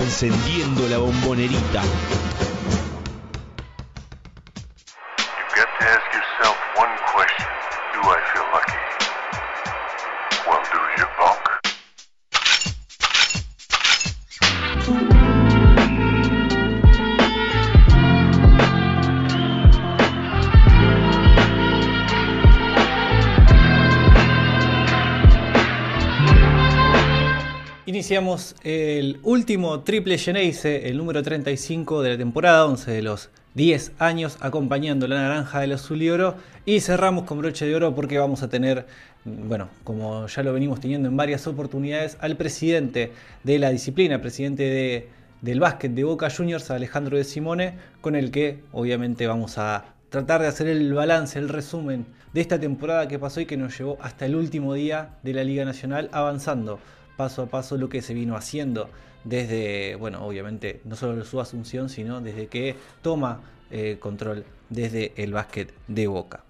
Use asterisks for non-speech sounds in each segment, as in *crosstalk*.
Encendiendo la bombonerita. You've got el último triple Geneise, el número 35 de la temporada, 11 de los 10 años acompañando la naranja del azul y oro. Y cerramos con broche de oro porque vamos a tener, bueno, como ya lo venimos teniendo en varias oportunidades, al presidente de la disciplina, presidente de- del básquet de Boca Juniors, Alejandro de Simone, con el que obviamente vamos a tratar de hacer el balance, el resumen de esta temporada que pasó y que nos llevó hasta el último día de la Liga Nacional avanzando paso a paso lo que se vino haciendo desde, bueno, obviamente no solo su asunción, sino desde que toma eh, control desde el básquet de Boca.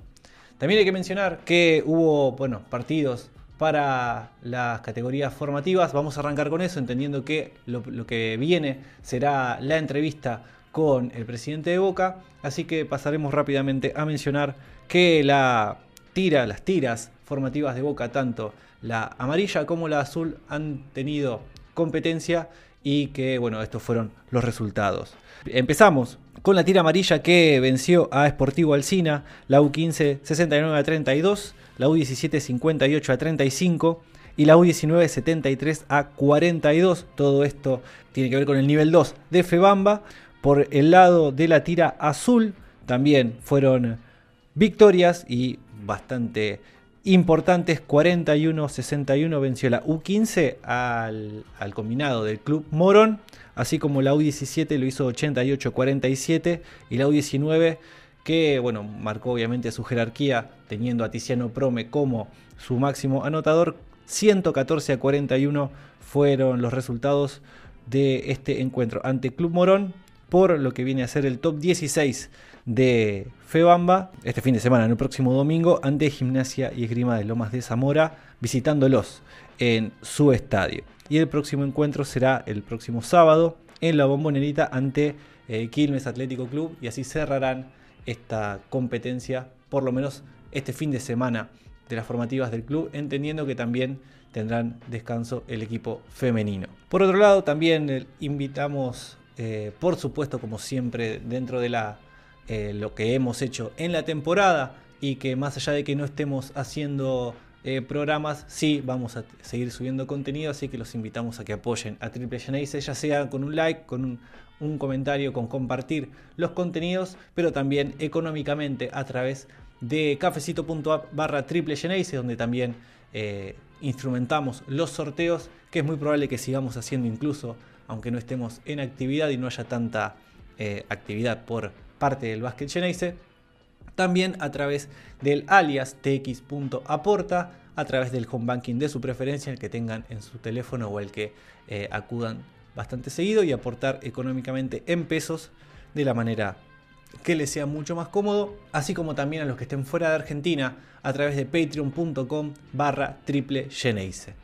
También hay que mencionar que hubo, bueno, partidos para las categorías formativas. Vamos a arrancar con eso, entendiendo que lo, lo que viene será la entrevista con el presidente de Boca. Así que pasaremos rápidamente a mencionar que la tira, las tiras formativas de Boca, tanto la amarilla como la azul, han tenido competencia y que, bueno, estos fueron los resultados. Empezamos con la tira amarilla que venció a Sportivo Alcina, la U15 69 a 32, la U17 58 a 35 y la U19 73 a 42. Todo esto tiene que ver con el nivel 2 de Febamba. Por el lado de la tira azul también fueron victorias y bastante importantes. 41-61 venció la U15 al, combinado del Club Morón, así como la U17 lo hizo 88-47 y la U19 que bueno, marcó obviamente su jerarquía teniendo a Tiziano Prome como su máximo anotador. 114 a 41 fueron los resultados de este encuentro ante Club Morón por lo que viene a ser el top 16 de Febamba este fin de semana, en el próximo domingo, ante Gimnasia y Esgrima de Lomas de Zamora, visitándolos en su estadio. Y el próximo encuentro será el próximo sábado en la Bombonerita ante eh, Quilmes Atlético Club y así cerrarán esta competencia, por lo menos este fin de semana de las formativas del club, entendiendo que también tendrán descanso el equipo femenino. Por otro lado, también eh, invitamos, eh, por supuesto, como siempre, dentro de la, eh, lo que hemos hecho en la temporada y que más allá de que no estemos haciendo eh, programas, sí vamos a seguir subiendo contenido, así que los invitamos a que apoyen a Triple Genesis, ya sea con un like, con un, comentario, con compartir los contenidos, pero también económicamente a través de cafecito.app barra Triple Genesis, donde también eh, instrumentamos los sorteos, que es muy probable que sigamos haciendo incluso, aunque no estemos en actividad y no haya tanta actividad por parte del Basket Geneise. También a través del alias tx.aporta, a través del home banking de su preferencia, el que tengan en su teléfono o el que eh, acudan bastante seguido y aportar económicamente en pesos de la manera que les sea mucho más cómodo, así como también a los que estén fuera de Argentina a través de patreon.com barra triple Geneise.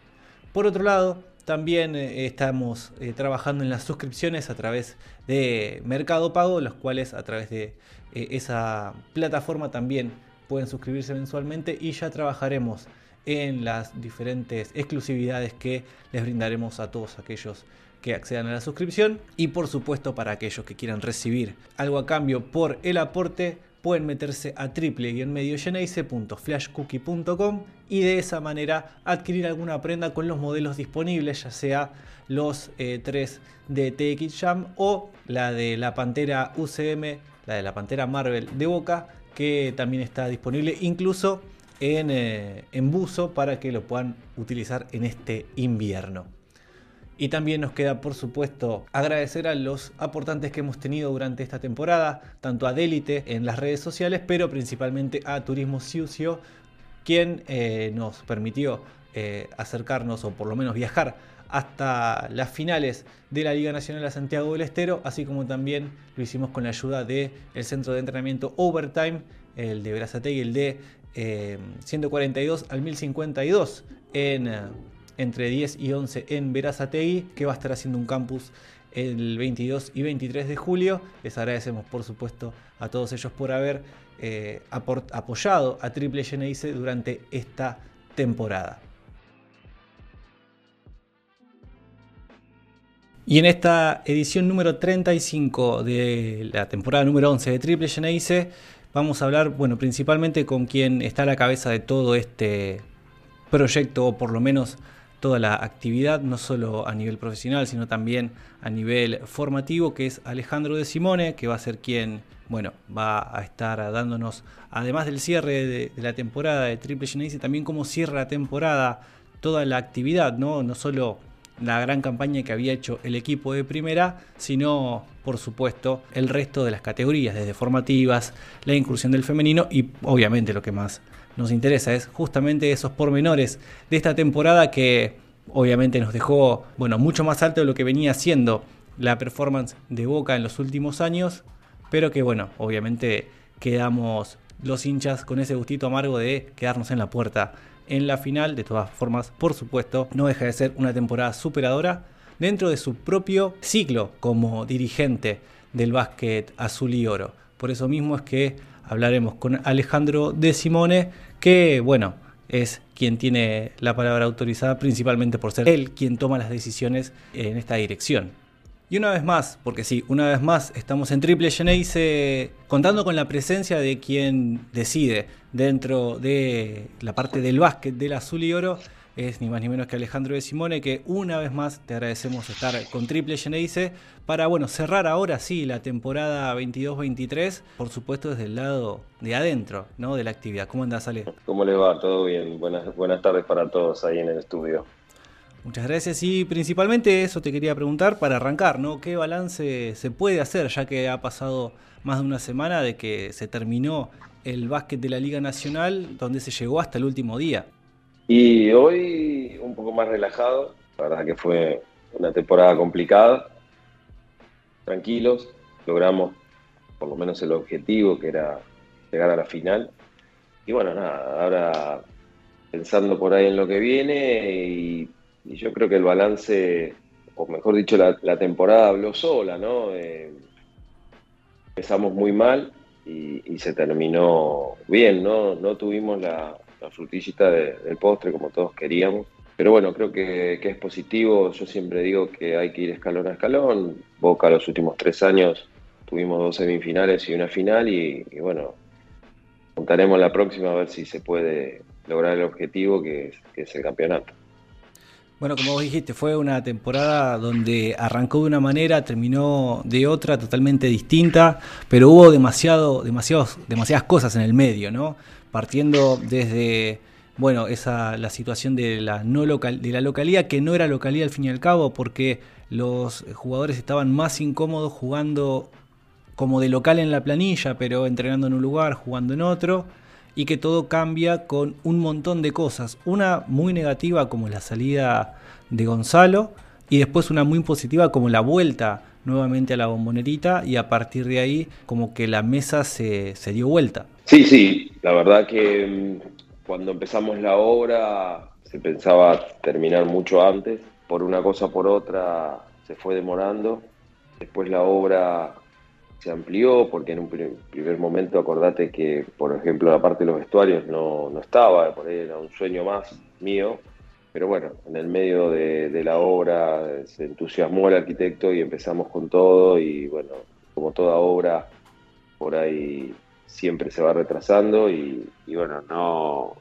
Por otro lado, también eh, estamos eh, trabajando en las suscripciones a través de Mercado Pago, los cuales a través de eh, esa plataforma también pueden suscribirse mensualmente y ya trabajaremos en las diferentes exclusividades que les brindaremos a todos aquellos que accedan a la suscripción y por supuesto para aquellos que quieran recibir algo a cambio por el aporte pueden meterse a triple-mediogeneise.flashcookie.com y de esa manera adquirir alguna prenda con los modelos disponibles, ya sea los eh, 3 de TX Jam o la de la Pantera UCM, la de la Pantera Marvel de Boca, que también está disponible incluso en, eh, en buzo para que lo puedan utilizar en este invierno. Y también nos queda, por supuesto, agradecer a los aportantes que hemos tenido durante esta temporada, tanto a Delite en las redes sociales, pero principalmente a Turismo Ciucio, quien eh, nos permitió eh, acercarnos o por lo menos viajar hasta las finales de la Liga Nacional a Santiago del Estero, así como también lo hicimos con la ayuda del centro de entrenamiento Overtime, el de Brazate y el de eh, 142 al 1052 en entre 10 y 11 en Verazategui, que va a estar haciendo un campus el 22 y 23 de julio. Les agradecemos, por supuesto, a todos ellos por haber eh, apoyado a Triple Geneise durante esta temporada. Y en esta edición número 35 de la temporada número 11 de Triple Geneise, vamos a hablar, bueno, principalmente con quien está a la cabeza de todo este proyecto, o por lo menos toda la actividad, no solo a nivel profesional, sino también a nivel formativo, que es Alejandro de Simone, que va a ser quien, bueno, va a estar dándonos, además del cierre de, la temporada de Triple Genesis, también cómo cierra la temporada toda la actividad, ¿no? No solo la gran campaña que había hecho el equipo de primera, sino por supuesto el resto de las categorías, desde formativas, la inclusión del femenino y obviamente lo que más nos interesa es justamente esos pormenores de esta temporada que obviamente nos dejó bueno, mucho más alto de lo que venía siendo la performance de Boca en los últimos años, pero que bueno, obviamente quedamos los hinchas con ese gustito amargo de quedarnos en la puerta en la final. De todas formas, por supuesto, no deja de ser una temporada superadora dentro de su propio ciclo como dirigente del básquet azul y oro. Por eso mismo es que hablaremos con Alejandro De Simone, que bueno, es quien tiene la palabra autorizada principalmente por ser él quien toma las decisiones en esta dirección. Y una vez más, porque sí, una vez más estamos en Triple Geneise contando con la presencia de quien decide dentro de la parte del básquet del azul y oro es ni más ni menos que Alejandro de Simone, que una vez más te agradecemos estar con Triple Geneise para bueno, cerrar ahora sí la temporada 22-23, por supuesto desde el lado de adentro ¿no? de la actividad. ¿Cómo andas, Ale? ¿Cómo le va? ¿Todo bien? Buenas, buenas tardes para todos ahí en el estudio. Muchas gracias y principalmente eso te quería preguntar para arrancar, ¿no? ¿Qué balance se puede hacer ya que ha pasado más de una semana de que se terminó el básquet de la Liga Nacional donde se llegó hasta el último día? Y hoy un poco más relajado, la verdad que fue una temporada complicada, tranquilos, logramos por lo menos el objetivo que era llegar a la final. Y bueno, nada, ahora pensando por ahí en lo que viene y, yo creo que el balance, o mejor dicho, la, temporada habló sola, ¿no? Eh, empezamos muy mal y, y, se terminó bien, ¿no? No tuvimos la, la frutillita del postre como todos queríamos. Pero bueno, creo que, es positivo. Yo siempre digo que hay que ir escalón a escalón. Boca los últimos tres años tuvimos dos semifinales y una final y, bueno, contaremos la próxima a ver si se puede lograr el objetivo que es, el campeonato. Bueno, como vos dijiste, fue una temporada donde arrancó de una manera, terminó de otra totalmente distinta, pero hubo demasiado, demasiados, demasiadas cosas en el medio, ¿no? Partiendo desde bueno, esa la situación de la no local de la localidad que no era localidad al fin y al cabo porque los jugadores estaban más incómodos jugando como de local en la planilla, pero entrenando en un lugar, jugando en otro y que todo cambia con un montón de cosas, una muy negativa como la salida de Gonzalo y después una muy positiva como la vuelta nuevamente a la bombonerita y a partir de ahí como que la mesa se, se dio vuelta. Sí, sí, la verdad que mm, cuando empezamos la obra se pensaba terminar mucho antes, por una cosa por otra se fue demorando, después la obra se amplió porque en un primer momento acordate que, por ejemplo, la parte de los vestuarios no, no estaba, por ahí era un sueño más mío, pero bueno, en el medio de, de, la obra se entusiasmó el arquitecto y empezamos con todo y bueno, como toda obra, por ahí siempre se va retrasando y, bueno, no,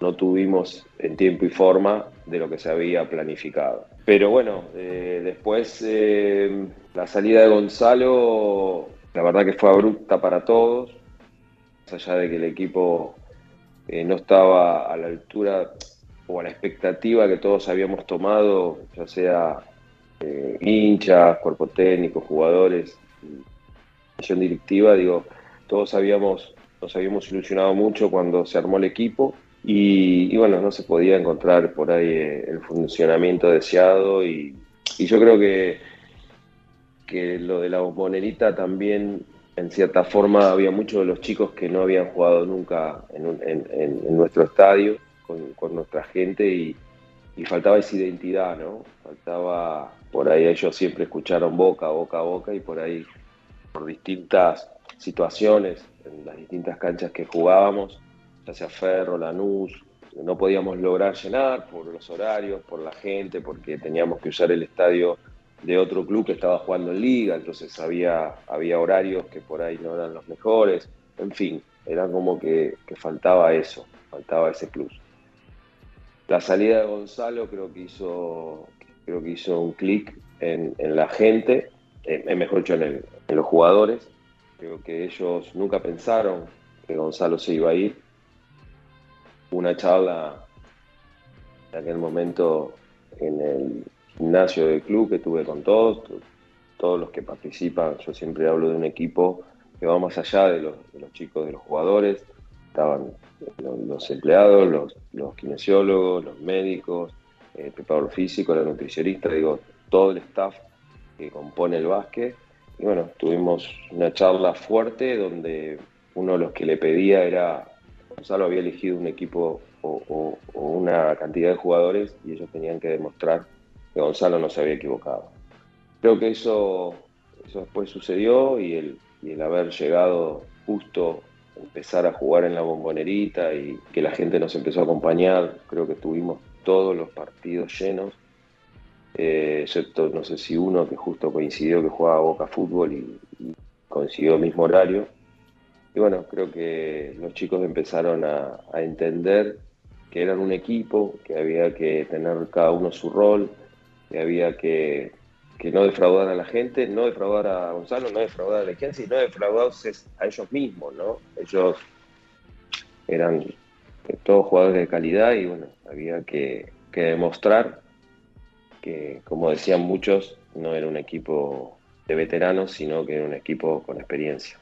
no tuvimos en tiempo y forma de lo que se había planificado. Pero bueno, eh, después eh, la salida de Gonzalo, la verdad que fue abrupta para todos, más allá de que el equipo eh, no estaba a la altura o a la expectativa que todos habíamos tomado, ya sea hinchas, cuerpo técnico, jugadores, directiva, digo, todos habíamos, nos habíamos ilusionado mucho cuando se armó el equipo y, bueno, no se podía encontrar por ahí eh, el funcionamiento deseado y, yo creo que, que lo de la bombonerita también en cierta forma había muchos de los chicos que no habían jugado nunca en, nuestro estadio con, nuestra gente y, y faltaba esa identidad, ¿no? Faltaba, por ahí ellos siempre escucharon boca, boca boca y por ahí, por distintas situaciones, en las distintas canchas que jugábamos, ya sea Ferro, Lanús, no podíamos lograr llenar por los horarios, por la gente, porque teníamos que usar el estadio de otro club que estaba jugando en liga, entonces había, había horarios que por ahí no eran los mejores, en fin, era como que, faltaba eso, faltaba ese plus. La salida de Gonzalo creo que hizo, creo que hizo un clic en, la gente, en, mejor dicho, en los jugadores. Creo que ellos nunca pensaron que Gonzalo se iba a ir. Una charla en aquel momento en el gimnasio del club que tuve con todos, todos los que participan. Yo siempre hablo de un equipo que va más allá de los, chicos, de los jugadores. Estaban los, empleados, los, los, kinesiólogos, los médicos, el preparador físico, la nutricionista, digo, todo el staff que compone el básquet. Y bueno, tuvimos una charla fuerte donde uno de los que le pedía era, Gonzalo había elegido un equipo o una cantidad de jugadores y ellos tenían que demostrar que Gonzalo no se había equivocado. Creo que eso, eso después sucedió y el, y el haber llegado justo empezar a jugar en la bombonerita y que la gente nos empezó a acompañar, creo que tuvimos todos los partidos llenos, eh, excepto no sé si uno que justo coincidió que jugaba Boca Fútbol y, y coincidió el mismo horario. Y bueno, creo que los chicos empezaron a, entender que eran un equipo, que había que tener cada uno su rol, que había que, no defraudar a la gente, no defraudar a Gonzalo, no defraudar a la y no defraudarse a ellos mismos, ¿no? Ellos eran todos jugadores de calidad y bueno, había que, que demostrar que, como decían muchos, no era un equipo de veteranos, sino que era un equipo con experiencia.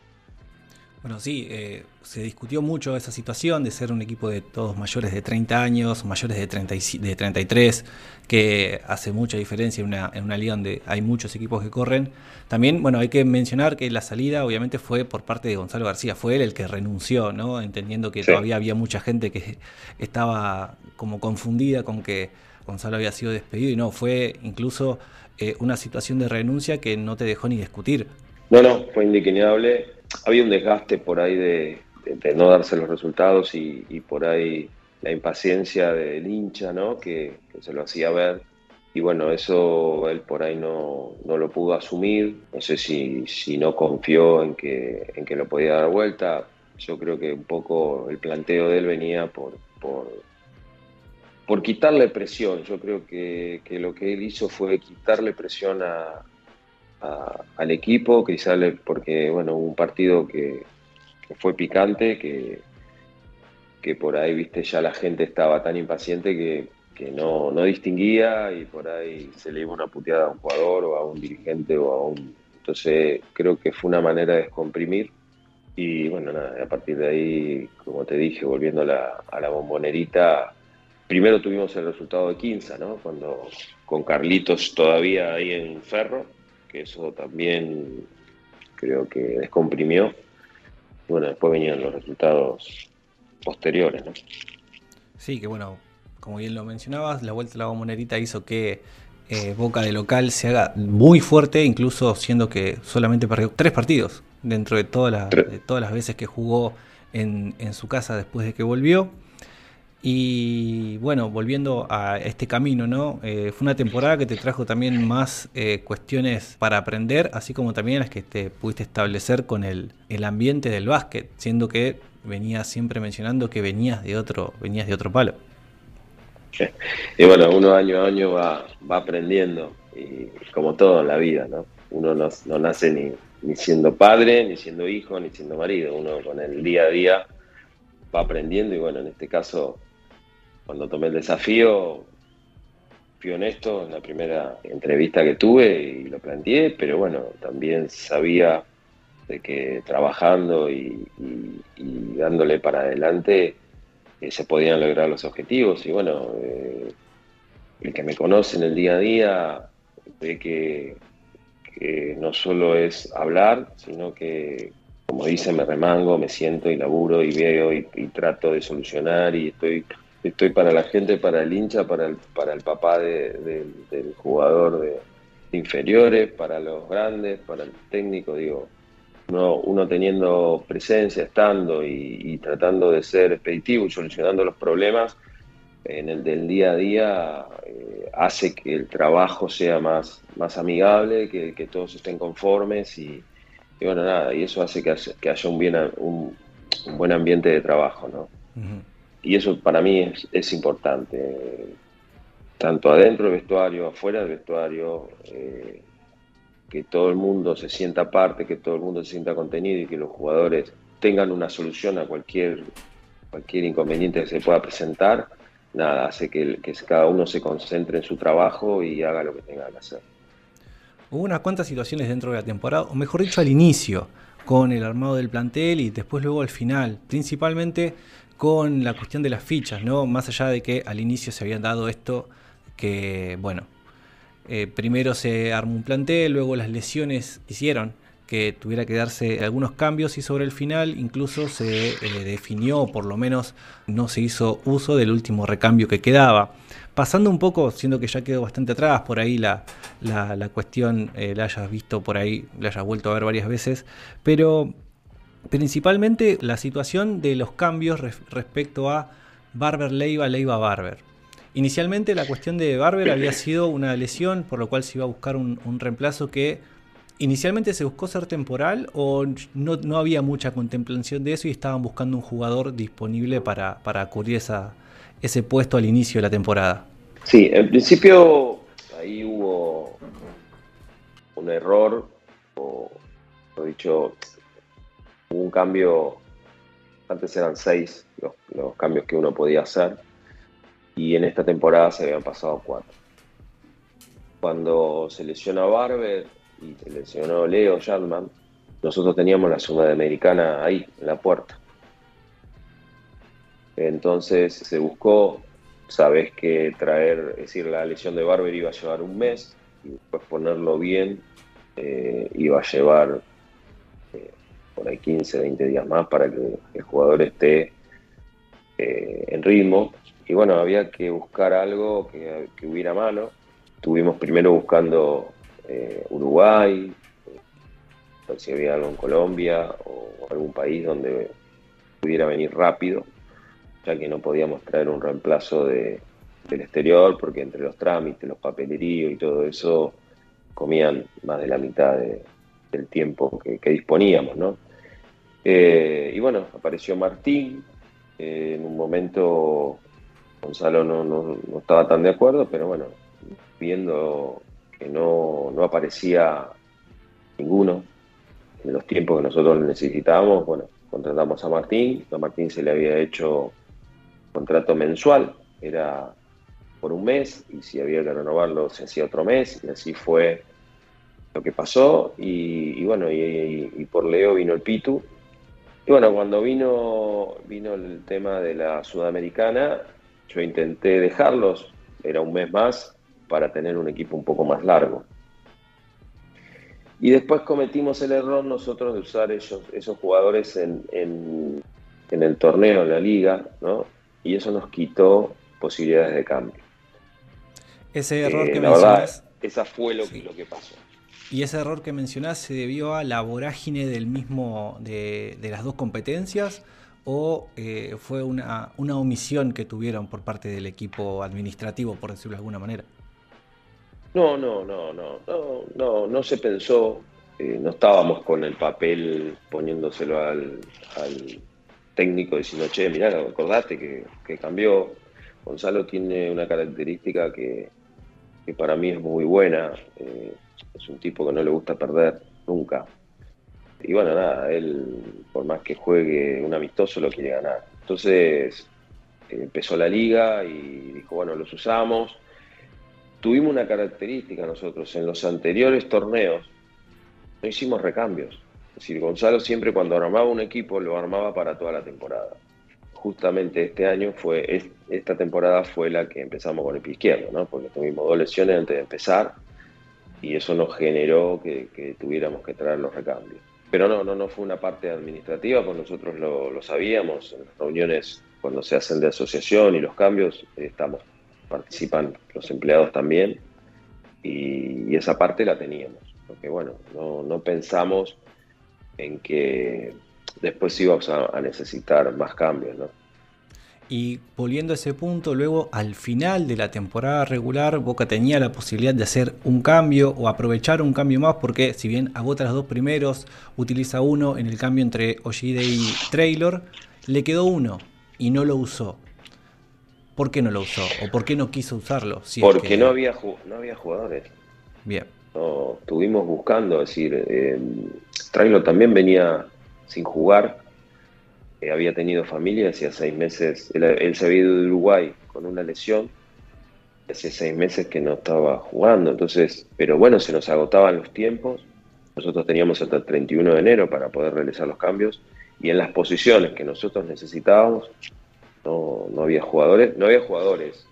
Bueno, sí, eh, se discutió mucho esa situación de ser un equipo de todos mayores de 30 años, mayores de, 30 de 33, que hace mucha diferencia en una, en una liga donde hay muchos equipos que corren. También, bueno, hay que mencionar que la salida obviamente fue por parte de Gonzalo García, fue él el que renunció, ¿no? Entendiendo que todavía había mucha gente que estaba como confundida con que Gonzalo había sido despedido y no, fue incluso eh, una situación de renuncia que no te dejó ni discutir. No, no, fue indignable había un desgaste por ahí de, no darse los resultados y, por ahí la impaciencia del hincha, ¿no? Que, se lo hacía ver. Y bueno, eso él por ahí no, lo pudo asumir. No sé si, si no confió en que, en que lo podía dar vuelta. Yo creo que un poco el planteo de él venía por, por, por quitarle presión. Yo creo que, que lo que él hizo fue quitarle presión a, al equipo, quizás porque bueno, un partido que, fue picante, que, que por ahí, viste, ya la gente estaba tan impaciente que, no, no, distinguía y por ahí se le iba una puteada a un jugador o a un dirigente o a un... Entonces creo que fue una manera de descomprimir y bueno, nada, a partir de ahí, como te dije, volviendo a la bombonerita, primero tuvimos el resultado de Quinza, ¿no? Cuando con Carlitos todavía ahí en Ferro, que eso también creo que descomprimió. Bueno, después venían los resultados posteriores, ¿no? Sí, que bueno, como bien lo mencionabas, la vuelta a la bombonera hizo que eh, Boca de local se haga muy fuerte, incluso siendo que solamente perdió tres partidos dentro de, todas de todas las veces que jugó en, en su casa después de que volvió. Y bueno, volviendo a este camino, ¿no? Eh, fue una temporada que te trajo también más eh, cuestiones para aprender, así como también las que te pudiste establecer con el, el, ambiente del básquet, siendo que venías siempre mencionando que venías de otro, venías de otro palo. *laughs* Y bueno, uno año a año va, va aprendiendo, y como todo en la vida, ¿no? Uno no, no nace ni, ni siendo padre, ni siendo hijo, ni siendo marido, uno con el día a día va aprendiendo y bueno, en este caso cuando tomé el desafío, fui honesto en la primera entrevista que tuve y lo planteé, pero bueno, también sabía de que trabajando y, dándole para adelante eh, se podían lograr los objetivos. Y bueno, eh, el que me conoce en el día a día ve que, no solo es hablar, sino que, como dice, me remango, me siento y laburo y veo y trato de solucionar y estoy estoy para la gente, para el hincha, para el, para el papá del jugador de, inferiores, para los grandes, para el técnico, digo, uno, teniendo presencia, estando y, tratando de ser expeditivo y solucionando los problemas en el del día a día, eh, hace que el trabajo sea más, más amigable, que, todos estén conformes y, bueno, nada, y eso hace que, haya un, bien, un, buen ambiente de trabajo, ¿no? Y eso para mí es, importante, tanto adentro del vestuario, afuera del vestuario, eh, que todo el mundo se sienta parte, que todo el mundo se sienta contenido y que los jugadores tengan una solución a cualquier, cualquier inconveniente que se pueda presentar, nada, hace que, que cada uno se concentre en su trabajo y haga lo que tenga que hacer. Hubo unas cuantas situaciones dentro de la temporada, o mejor dicho al inicio, con el armado del plantel y después luego al final, principalmente con la cuestión de las fichas, ¿no? Más allá de que al inicio se había dado esto que, bueno, eh, primero se armó un plantel, luego las lesiones hicieron que tuviera que darse algunos cambios y sobre el final incluso se eh, definió, por lo menos no se hizo uso del último recambio que quedaba. Pasando un poco, siendo que ya quedó bastante atrás, por ahí la, la, cuestión eh, la hayas visto por ahí, la hayas vuelto a ver varias veces, pero principalmente la situación de los cambios respecto a Barber Leiva, Leiva Barber. Inicialmente la cuestión de Barber había sido una lesión, por lo cual se iba a buscar un, reemplazo que inicialmente se buscó ser temporal o no, había mucha contemplación de eso y estaban buscando un jugador disponible para, para cubrir esa, ese puesto al inicio de la temporada. Sí, en principio ahí hubo un error, o dicho, Hubo un cambio, antes eran seis los, cambios que uno podía hacer y en esta temporada se habían pasado cuatro. Cuando se lesiona Barber y se lesionó Leo Jadman, nosotros teníamos la Sudamericana ahí, en la puerta. Entonces se buscó, sabes que traer, es decir, la lesión de Barber iba a llevar un mes y después ponerlo bien eh, iba a llevar por ahí 15, 20 días más para que el jugador esté eh, en ritmo. Y bueno, había que buscar algo que, hubiera mano. Estuvimos primero buscando eh, Uruguay, ver si había algo en Colombia o algún país donde pudiera venir rápido, ya que no podíamos traer un reemplazo de, del exterior, porque entre los trámites, los papeleríos y todo eso comían más de la mitad del tiempo que, que disponíamos, ¿no? Eh, y bueno, apareció Martín. Eh, en un momento Gonzalo no, estaba tan de acuerdo, pero bueno, viendo que no, aparecía ninguno en los tiempos que nosotros necesitábamos, bueno, contratamos a Martín. A Martín se le había hecho contrato mensual, era por un mes, y si había que renovarlo se hacía otro mes, y así fue lo que pasó. Y, bueno, y, por Leo vino el Pitu, y bueno, cuando vino, vino el tema de la sudamericana, yo intenté dejarlos, era un mes más, para tener un equipo un poco más largo. Y después cometimos el error nosotros de usar esos, esos jugadores en, el torneo, en la liga, ¿no? Y eso nos quitó posibilidades de cambio. Ese error eh, que mencionas. Verdad, esa fue lo, lo que pasó. ¿Y ese error que mencionás se debió a la vorágine del mismo, de, las dos competencias? ¿O eh, fue una, omisión que tuvieron por parte del equipo administrativo, por decirlo de alguna manera? No, no, no, no, no, no, no se pensó, eh, no estábamos con el papel poniéndoselo al, técnico diciendo, che, mirá, acordate que, cambió. Gonzalo tiene una característica que, para mí es muy buena. Eh, es un tipo que no le gusta perder nunca. Y bueno, nada, él, por más que juegue un amistoso, lo quiere ganar. Entonces empezó la liga y dijo, bueno, los usamos. Tuvimos una característica nosotros, en los anteriores torneos no hicimos recambios. Es decir, Gonzalo siempre cuando armaba un equipo lo armaba para toda la temporada. Justamente este año fue, esta temporada fue la que empezamos con el pie izquierdo, ¿no? Porque tuvimos dos lesiones antes de empezar y eso nos generó que, tuviéramos que traer los recambios. pero no, no, no fue una parte administrativa, pues nosotros lo, lo sabíamos, en las reuniones cuando se hacen de asociación y los cambios, estamos, participan los empleados también, y, y esa parte la teníamos, porque bueno, no, no pensamos en que después íbamos a, a necesitar más cambios, ¿no? Y volviendo a ese punto, luego al final de la temporada regular, Boca tenía la posibilidad de hacer un cambio o aprovechar un cambio más, porque si bien agota los dos primeros, utiliza uno en el cambio entre Oshide y Traylor, le quedó uno y no lo usó. ¿Por qué no lo usó? ¿O por qué no quiso usarlo? Si porque que... no, había no había jugadores. Bien. No, estuvimos buscando, es decir, eh, Traylor también venía sin jugar había tenido familia, hacía seis meses, él, se había ido de Uruguay con una lesión, hacía seis meses que no estaba jugando, entonces, pero bueno, se nos agotaban los tiempos, nosotros teníamos hasta el 31 de enero para poder realizar los cambios, y en las posiciones que nosotros necesitábamos, no, no había jugadores, no había jugadores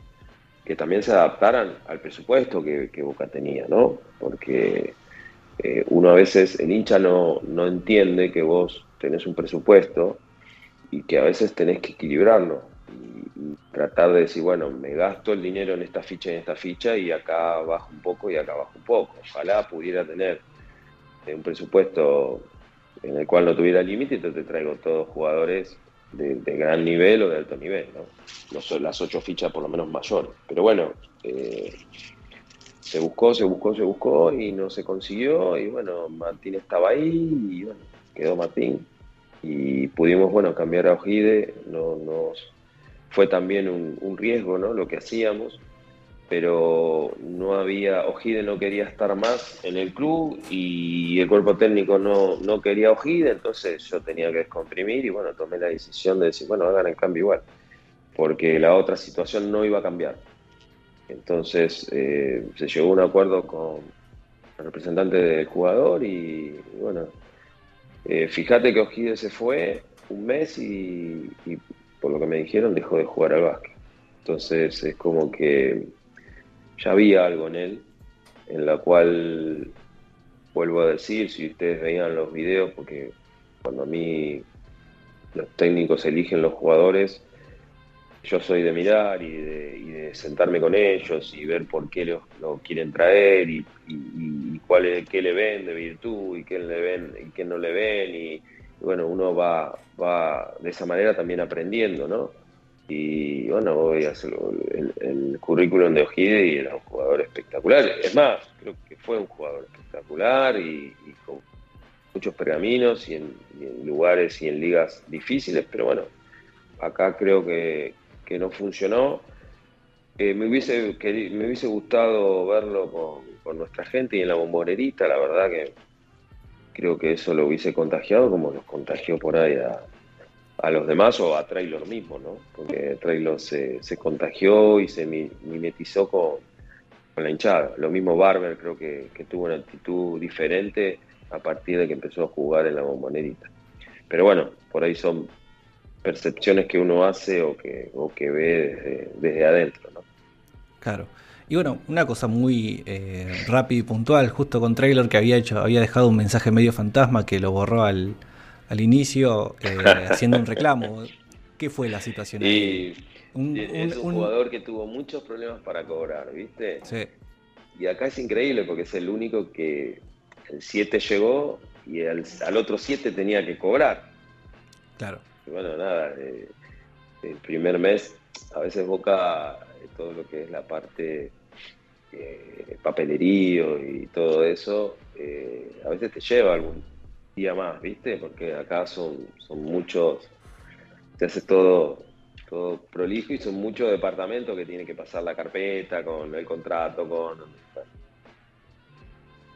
que también se adaptaran al presupuesto que, que Boca tenía, ¿no? Porque eh, uno a veces, el hincha no, no entiende que vos tenés un presupuesto y que a veces tenés que equilibrarlo y, tratar de decir, bueno, me gasto el dinero en esta ficha y en esta ficha y acá bajo un poco y acá bajo un poco. Ojalá pudiera tener eh, un presupuesto en el cual no tuviera límite, entonces te traigo todos jugadores de, gran nivel o de alto nivel, ¿no? no las ocho fichas por lo menos mayores. Pero bueno, eh, se buscó, se buscó, se buscó y no se consiguió y bueno, Martín estaba ahí y bueno, quedó Martín y pudimos, bueno, cambiar a Ojide, no, nos, fue también un, riesgo, ¿no? Lo que hacíamos, pero no había, Ojide no quería estar más en el club y el cuerpo técnico no, no quería Ojide, entonces yo tenía que descomprimir y bueno, tomé la decisión de decir, bueno, hagan el cambio igual, porque la otra situación no iba a cambiar. Entonces eh, se llegó a un acuerdo con el representante del jugador y bueno, eh, fíjate que Ojide se fue un mes y, por lo que me dijeron dejó de jugar al básquet. Entonces es como que ya había algo en él, en la cual vuelvo a decir, si ustedes veían los videos, porque cuando a mí los técnicos eligen los jugadores, yo soy de mirar y de, sentarme con ellos y ver por qué lo, lo quieren traer y, cuál es, qué le ven de virtud y qué le ven y qué no le ven y, bueno, uno va, va de esa manera también aprendiendo, ¿no? Y bueno, voy a hacer el, el, currículum de Ojide y era un jugador espectacular. Es más, creo que fue un jugador espectacular y, con muchos pergaminos y en, en lugares y en ligas difíciles, pero bueno, acá creo que, que no funcionó. Eh, me, hubiese, me hubiese gustado verlo con, con, nuestra gente y en la bombonerita, la verdad que creo que eso lo hubiese contagiado como los contagió por ahí a, a los demás o a Traylor mismo, ¿no? Porque Traylor se, se contagió y se mimetizó con, con, la hinchada. Lo mismo Barber creo que, que tuvo una actitud diferente a partir de que empezó a jugar en la bombonerita. Pero bueno, por ahí son percepciones que uno hace o que, o que ve desde, desde adentro. Claro. Y bueno, una cosa muy eh, rápida y puntual, justo con Traylor que había hecho, había dejado un mensaje medio fantasma que lo borró al, al inicio eh, *laughs* haciendo un reclamo. ¿Qué fue la situación? Y, un, es un, un, jugador que tuvo muchos problemas para cobrar, ¿viste? Sí. Y acá es increíble porque es el único que el 7 llegó y al, al otro 7 tenía que cobrar. Claro bueno, nada, eh, el primer mes, a veces Boca, todo lo que es la parte eh, papelerío y todo eso, eh, a veces te lleva algún día más, ¿viste? Porque acá son, son muchos, te haces todo, todo prolijo y son muchos departamentos que tienen que pasar la carpeta con el contrato, con...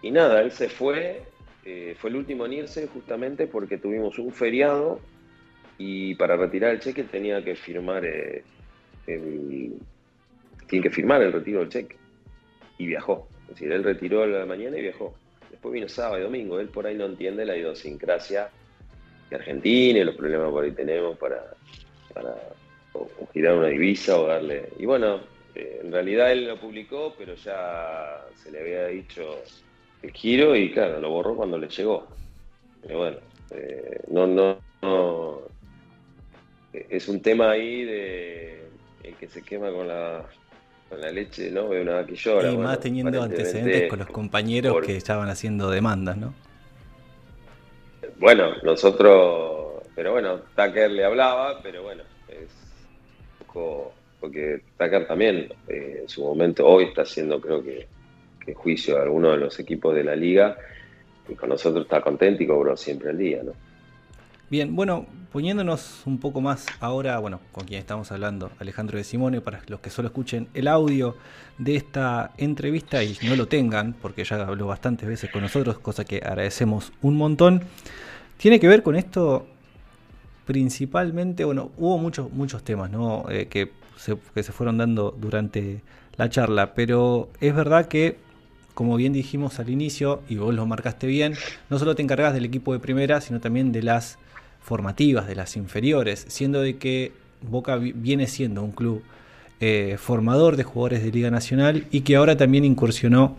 Y nada, él se fue, eh, fue el último en irse justamente porque tuvimos un feriado y para retirar el cheque tenía que firmar eh, el, tiene que firmar el retiro del cheque y viajó. Es decir, él retiró a la mañana y viajó. Después vino sábado y domingo. Él por ahí no entiende la idiosincrasia de Argentina y los problemas que ahí tenemos para, girar una divisa o darle. Y bueno, eh, en realidad él lo publicó, pero ya se le había dicho el giro y claro, lo borró cuando le llegó. Pero bueno, eh, no, no, no, es un tema ahí de el que se quema con la, con la leche, ¿no? De una. Y bueno, más teniendo antecedentes con los compañeros por- que estaban haciendo demandas, ¿no? Bueno, nosotros, pero bueno, Tucker le hablaba, pero bueno, es un poco, porque Tucker también eh, en su momento, hoy está haciendo creo que, que juicio a alguno de los equipos de la liga, y con nosotros está contento y cobró siempre el día, ¿no? Bien, bueno, poniéndonos un poco más ahora, bueno, con quien estamos hablando, Alejandro de Simone, para los que solo escuchen el audio de esta entrevista y no lo tengan, porque ya habló bastantes veces con nosotros, cosa que agradecemos un montón, tiene que ver con esto principalmente, bueno, hubo muchos, muchos temas, ¿no? Eh, que, se, que se fueron dando durante la charla, pero es verdad que como bien dijimos al inicio, y vos lo marcaste bien, no solo te encargas del equipo de primera, sino también de las formativas, de las inferiores, siendo de que Boca vi- viene siendo un club eh, formador de jugadores de Liga Nacional y que ahora también incursionó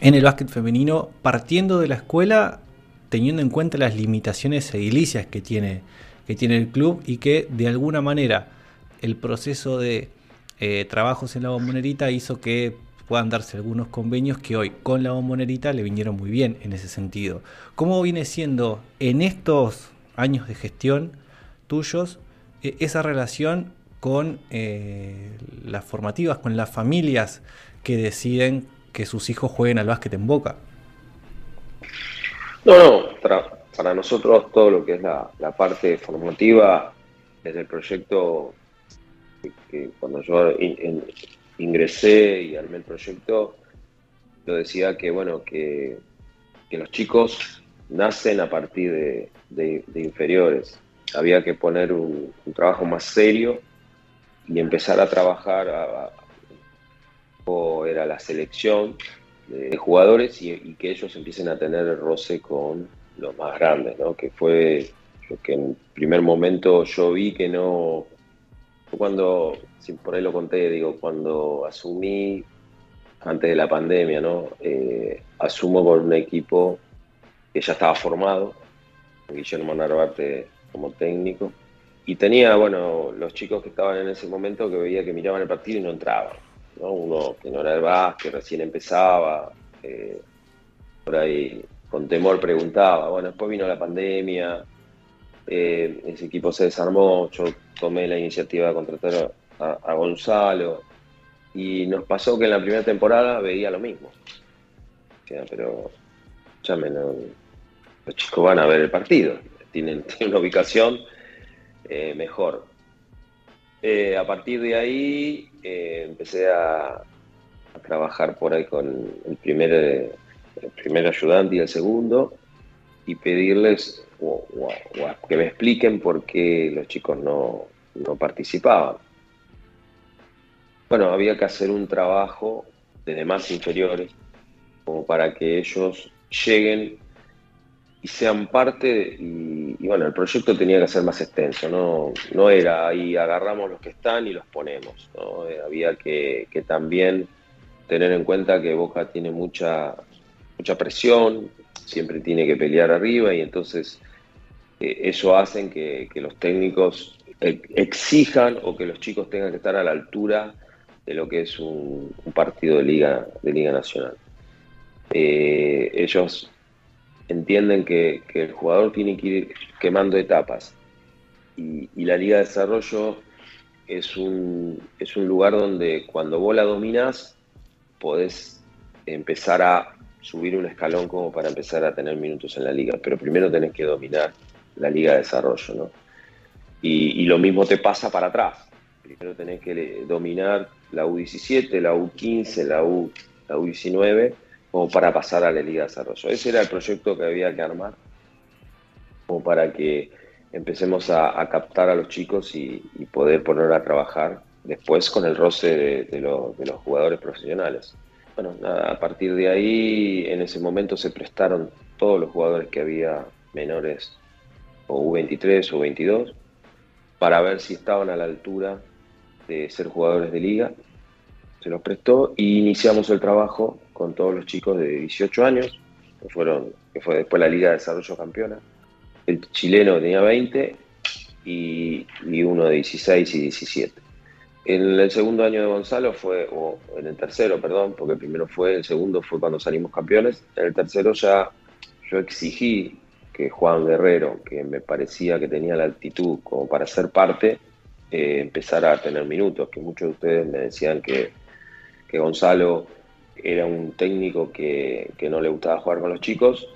en el básquet femenino partiendo de la escuela, teniendo en cuenta las limitaciones edilicias que tiene, que tiene el club y que de alguna manera el proceso de eh, trabajos en la bombonerita hizo que puedan darse algunos convenios que hoy con la bombonerita le vinieron muy bien en ese sentido. ¿Cómo viene siendo en estos años de gestión tuyos eh, esa relación con eh, las formativas, con las familias que deciden que sus hijos jueguen al básquet en Boca? No, no, para, nosotros todo lo que es la, parte formativa desde el proyecto que, cuando yo in- in- ingresé y armé el proyecto, lo decía que bueno, que, que los chicos nacen a partir de, de- inferiores. Había que poner un, trabajo más serio y empezar a trabajar o era la selección de, jugadores y, que ellos empiecen a tener roce con los más grandes, ¿no? Que fue lo que en primer momento yo vi que no. Cuando, por ahí lo conté, digo, cuando asumí antes de la pandemia, ¿no? Eh, asumo con un equipo que ya estaba formado, Guillermo Narvarte como técnico, y tenía, bueno, los chicos que estaban en ese momento que veía que miraban el partido y no entraban. ¿no? Uno que no era el básquet, recién empezaba, eh, por ahí con temor preguntaba. Bueno, después vino la pandemia, eh, ese equipo se desarmó, yo tomé la iniciativa de contratar a, Gonzalo y nos pasó que en la primera temporada veía lo mismo. O sea, pero, escúchame, no- los chicos van a ver el partido, tienen, *laughs* una ubicación eh, mejor. Eh, a partir de ahí eh, empecé a, trabajar por ahí con el primer, el primer ayudante y el segundo y pedirles que me expliquen por qué los chicos no, no participaban. Bueno, había que hacer un trabajo de más inferiores como para que ellos lleguen y sean parte y, bueno, el proyecto tenía que ser más extenso, no, no era ahí agarramos los que están y los ponemos, ¿no? Eh, había que, que también tener en cuenta que Boca tiene mucha, mucha presión, siempre tiene que pelear arriba y entonces eh, eso hace que, que los técnicos eh, exijan o que los chicos tengan que estar a la altura de lo que es un, un partido de liga, de liga nacional. Eh, ellos entienden que, el jugador tiene que ir quemando etapas y, la Liga de Desarrollo es un, es un lugar donde cuando vos la dominás podés empezar a subir un escalón como para empezar a tener minutos en la liga, pero primero tenés que dominar la Liga de Desarrollo, ¿no? Y, y lo mismo te pasa para atrás. Primero tenés que dominar la U17, la U15, la, U, la U19, como para pasar a la Liga de Desarrollo. Ese era el proyecto que había que armar, como para que empecemos a, captar a los chicos y, poder poner a trabajar después con el roce de, de lo- de los jugadores profesionales. Bueno, a partir de ahí, en ese momento se prestaron todos los jugadores que había menores o U23 o 22 para ver si estaban a la altura de ser jugadores de liga. Se los prestó y iniciamos el trabajo con todos los chicos de 18 años, que fueron, que fue después la Liga de Desarrollo Campeona. El chileno tenía 20 y, y uno de 16 y 17. En el segundo año de Gonzalo fue, o en el tercero, perdón, porque el primero fue, el segundo fue cuando salimos campeones. En el tercero ya yo exigí que Juan Guerrero, que me parecía que tenía la actitud como para ser parte, eh, empezara a tener minutos, que muchos de ustedes me decían que, que Gonzalo era un técnico que, que, no le gustaba jugar con los chicos,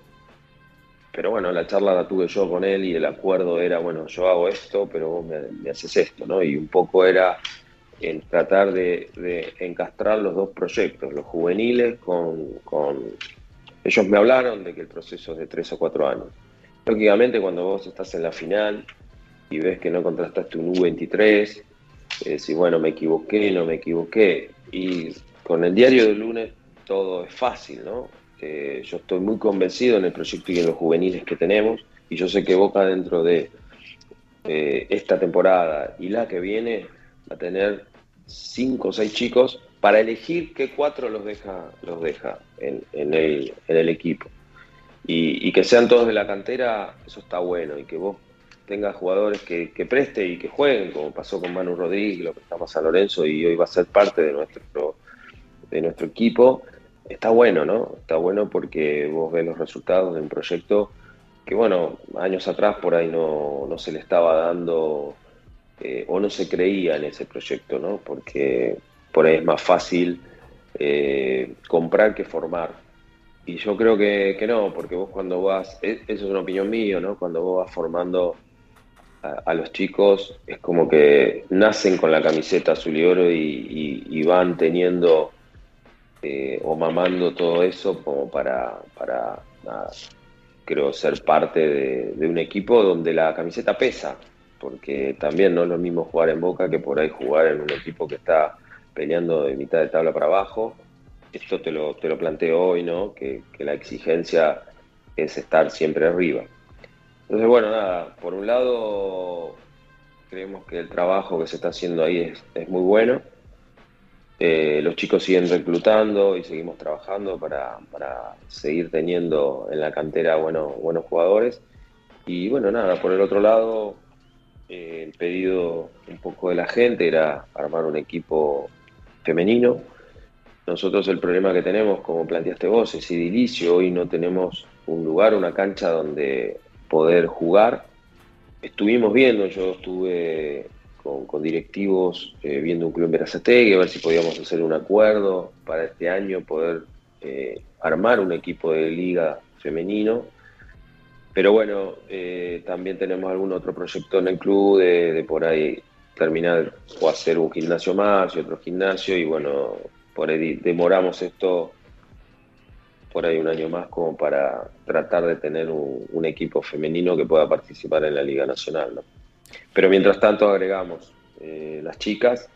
pero bueno, la charla la tuve yo con él y el acuerdo era, bueno, yo hago esto, pero vos me, me haces esto, ¿no? Y un poco era en tratar de, de, encastrar los dos proyectos, los juveniles con, con, Ellos me hablaron de que el proceso es de tres o cuatro años. Lógicamente cuando vos estás en la final y ves que no contrastaste un U23, decís, bueno, me equivoqué, no me equivoqué. Y con el diario del lunes todo es fácil, ¿no? Eh, yo estoy muy convencido en el proyecto y en los juveniles que tenemos y yo sé que Boca dentro de eh, esta temporada y la que viene a tener cinco o seis chicos para elegir qué cuatro los deja, los deja en, el, en el, equipo. Y, y, que sean todos de la cantera, eso está bueno. Y que vos tengas jugadores que, que preste y que jueguen, como pasó con Manu Rodríguez, lo que está San Lorenzo, y hoy va a ser parte de nuestro, de nuestro equipo. Está bueno, ¿no? Está bueno porque vos ves los resultados de un proyecto que, bueno, años atrás por ahí no, no se le estaba dando eh, o no se creía en ese proyecto, ¿no? Porque por ahí es más fácil eh, comprar que formar. Y yo creo que, que, no, porque vos cuando vas, eso es una opinión mía, ¿no? Cuando vos vas formando a, los chicos, es como que nacen con la camiseta azul y oro y van teniendo eh, o mamando todo eso como para, para creo, ser parte de, de un equipo donde la camiseta pesa, porque también no es lo mismo jugar en Boca que por ahí jugar en un equipo que está peleando de mitad de tabla para abajo. Esto te lo, te lo planteo hoy, ¿no? Que, que, la exigencia es estar siempre arriba. Entonces, bueno, nada, por un lado creemos que el trabajo que se está haciendo ahí es, es muy bueno. Eh, los chicos siguen reclutando y seguimos trabajando para, para seguir teniendo en la cantera bueno, buenos jugadores. Y bueno, nada, por el otro lado, eh, el pedido un poco de la gente era armar un equipo femenino. Nosotros el problema que tenemos, como planteaste vos, es idilicio. Hoy no tenemos un lugar, una cancha donde poder jugar. Estuvimos viendo, yo estuve con, directivos eh, viendo un club en Verazategui, a ver si podíamos hacer un acuerdo para este año, poder eh, armar un equipo de liga femenino pero bueno, eh, también tenemos algún otro proyecto en el club de, por ahí terminar o hacer un gimnasio más y otro gimnasio y bueno, por ahí demoramos esto por ahí un año más como para tratar de tener un, equipo femenino que pueda participar en la Liga Nacional. Pero mientras tanto agregamos eh, las chicas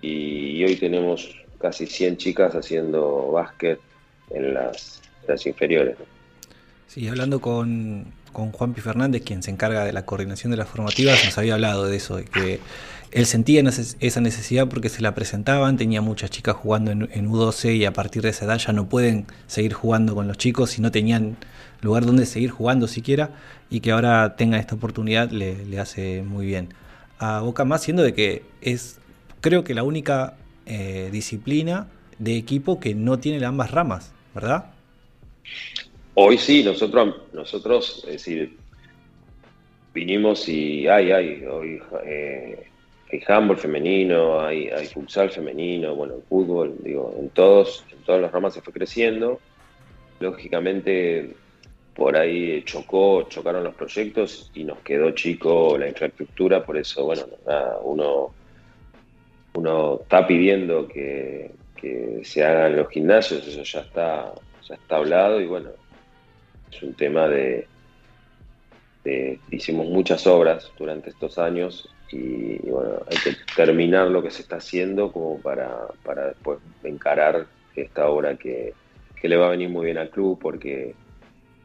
y, hoy tenemos casi 100 chicas haciendo básquet en las, las inferiores. Sí, hablando con, con Juanpi Fernández, quien se encarga de la coordinación de las formativas, nos había hablado de eso, de que él sentía esa necesidad porque se la presentaban, tenía muchas chicas jugando en, en, U12 y a partir de esa edad ya no pueden seguir jugando con los chicos y no tenían lugar donde seguir jugando siquiera y que ahora tenga esta oportunidad le, le hace muy bien. A Boca más siendo de que es creo que la única eh, disciplina de equipo que no tiene ambas ramas, ¿verdad? Hoy sí, nosotros, nosotros es decir, vinimos y hay, hay, hoy eh, hay handball femenino, hay, hay futsal femenino, bueno, el fútbol, digo, en todos, en todas las ramas se fue creciendo. Lógicamente, por ahí chocó, chocaron los proyectos y nos quedó chico la infraestructura, por eso, bueno, nada, uno, uno está pidiendo que, que se hagan los gimnasios, eso ya está, ya está hablado y bueno, es un tema de, hicimos muchas obras durante estos años y, bueno, hay que terminar lo que se está haciendo como para, para después encarar esta obra que, que, le va a venir muy bien al club porque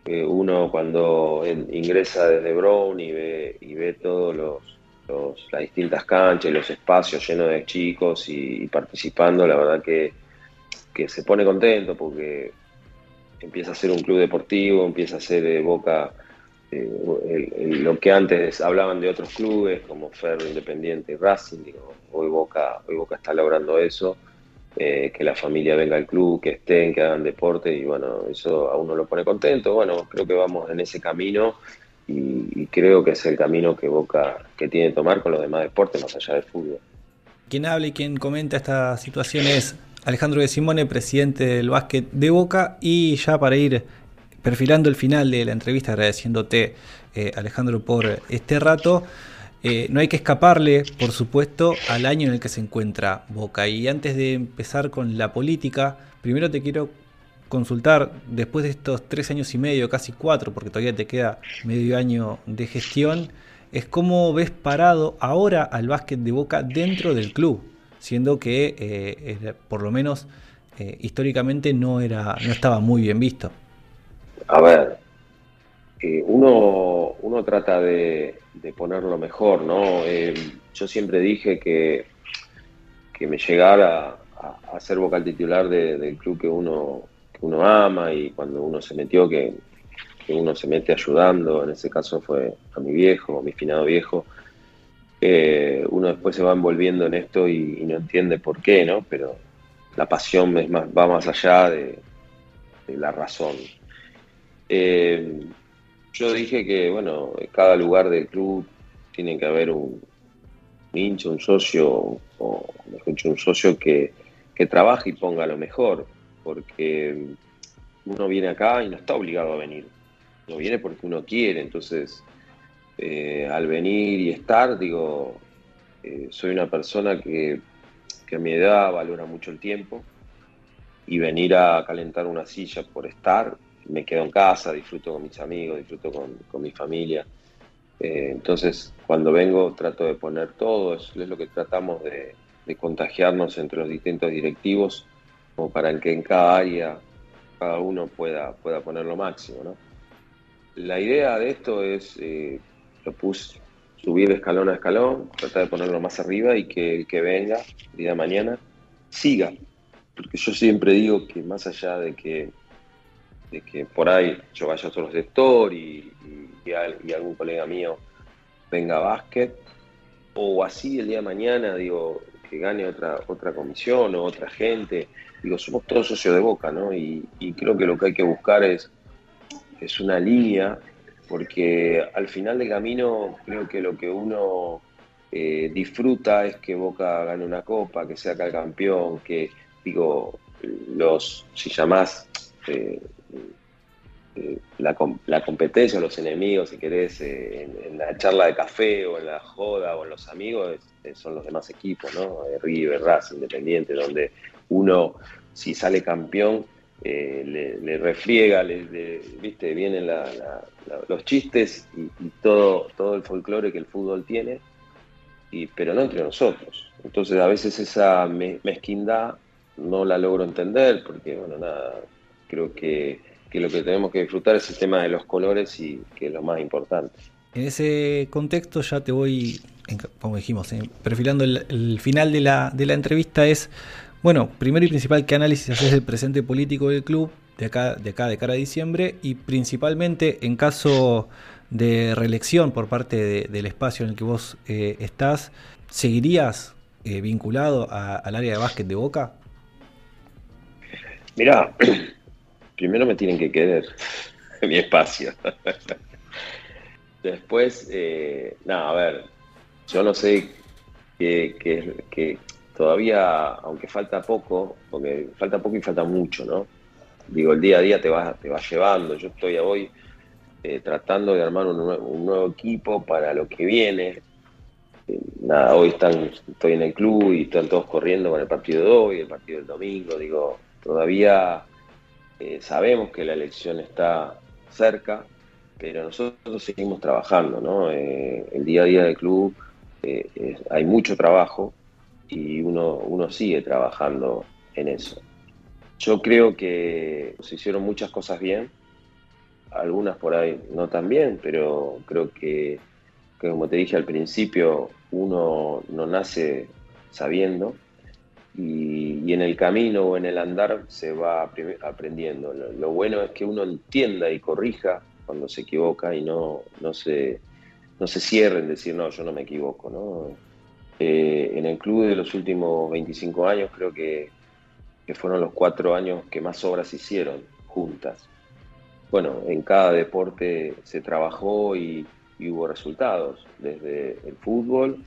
eh, uno cuando ingresa desde Brown y ve, y ve todos los, los, las distintas canchas los espacios llenos de chicos y, y participando, la verdad que, que se pone contento porque empieza a ser un club deportivo, empieza a ser eh, Boca eh, lo que antes hablaban de otros clubes como Ferro, Independiente y Racing. hoy, Boca, hoy Boca está logrando eso, que la familia venga al club, que estén, que hagan deporte y bueno, eso a uno lo pone contento. Bueno, creo que vamos en ese camino y, creo que es el camino que Boca que tiene que tomar con los demás deportes más allá del fútbol. Quien habla y quien comenta esta situación es Alejandro de Simone, presidente del básquet de Boca, y ya para ir perfilando el final de la entrevista, agradeciéndote eh, Alejandro por este rato, eh, no hay que escaparle, por supuesto, al año en el que se encuentra Boca. Y antes de empezar con la política, primero te quiero consultar, después de estos tres años y medio, casi cuatro, porque todavía te queda medio año de gestión, es cómo ves parado ahora al básquet de Boca dentro del club, siendo que eh, por lo menos eh, históricamente no, era, no estaba muy bien visto. A ver, eh, uno, uno trata de, de ponerlo mejor, ¿no? yo siempre dije que, que me llegara a, ser vocal titular del club que uno uno ama y cuando uno se metió, que, uno se mete ayudando, en ese caso fue a mi viejo, a mi finado viejo, uno después se va envolviendo en esto y, no entiende por qué, ¿no? Pero la pasión es más, va más allá de, la razón. Eh, yo dije que, bueno, en cada lugar del club tiene que haber un, hincha, un socio, o mejor dicho, un socio que, que trabaje y ponga lo mejor porque uno viene acá y no está obligado a venir. No viene porque uno quiere, entonces eh, al venir y estar, digo, eh, soy una persona que, a mi edad valora mucho el tiempo y venir a calentar una silla por estar, me quedo en casa, disfruto con mis amigos, disfruto con, mi familia. Eh, entonces, cuando vengo trato de poner todo, es, lo que tratamos de, contagiarnos entre los distintos directivos como para que en cada área cada uno pueda, pueda poner lo máximo. ¿no? La idea de esto es, lo puse, subir escalón a escalón, tratar de ponerlo más arriba y que el que venga el día de mañana siga. Porque yo siempre digo que más allá de que, de que por ahí yo vaya a otro sector y, y, y algún colega mío venga a básquet, o así el día de mañana, digo, que gane otra, otra comisión o otra gente, digo, somos todos socios de Boca, ¿no? Y, creo que lo que hay que buscar es, es una línea, porque al final del camino creo que lo que uno eh, disfruta es que Boca gane una copa, que sea acá el campeón, que, digo, los, si llamás eh, eh, la, la, competencia, los enemigos, si querés, en, en, la charla de café o en la joda o en los amigos, son los demás equipos, ¿no? River, Racing, Independiente, donde uno, si sale campeón, eh, le, refriega, le, ¿viste? vienen los chistes y, todo, todo el folclore que el fútbol tiene, y, pero no entre nosotros. Entonces a veces esa mezquindad no la logro entender, porque bueno, nada, creo que, que lo que tenemos que disfrutar es el tema de los colores y que es lo más importante. En ese contexto ya te voy, como dijimos, perfilando el, final de la, de la entrevista es bueno, primero y principal, ¿qué análisis haces del presente político del club de acá, de acá, de cara a diciembre? Y principalmente en caso de reelección por parte del espacio en el que vos eh, estás, ¿seguirías eh, vinculado al área de básquet de Boca? Mirá, *clears throat* primero me tienen que querer *laughs* mi espacio. *laughs* Después, eh, nada, a ver, yo no sé qué, qué, todavía, aunque falta poco, porque falta poco y falta mucho, ¿no? Digo, el día a día te va, te va llevando. Yo estoy hoy eh, tratando de armar un, nuevo equipo para lo que viene. Eh, nada, hoy están, estoy en el club y están todos corriendo con el partido de hoy, el partido del domingo. Digo, todavía eh, sabemos que la elección está cerca, pero nosotros seguimos trabajando, ¿no? el día a día del club hay mucho trabajo y uno, uno sigue trabajando en eso. Yo creo que se hicieron muchas cosas bien, algunas por ahí no tan bien, pero creo que, como te dije al principio, uno no nace sabiendo y, en el camino o en el andar se va aprendiendo. Lo, bueno es que uno entienda y corrija cuando se equivoca y no, no, se, no se cierre en decir, no, yo no me equivoco. ¿no? Eh, en el club de los últimos 25 años creo que, fueron los cuatro años que más obras hicieron juntas. Bueno, en cada deporte se trabajó y, y hubo resultados, desde el fútbol,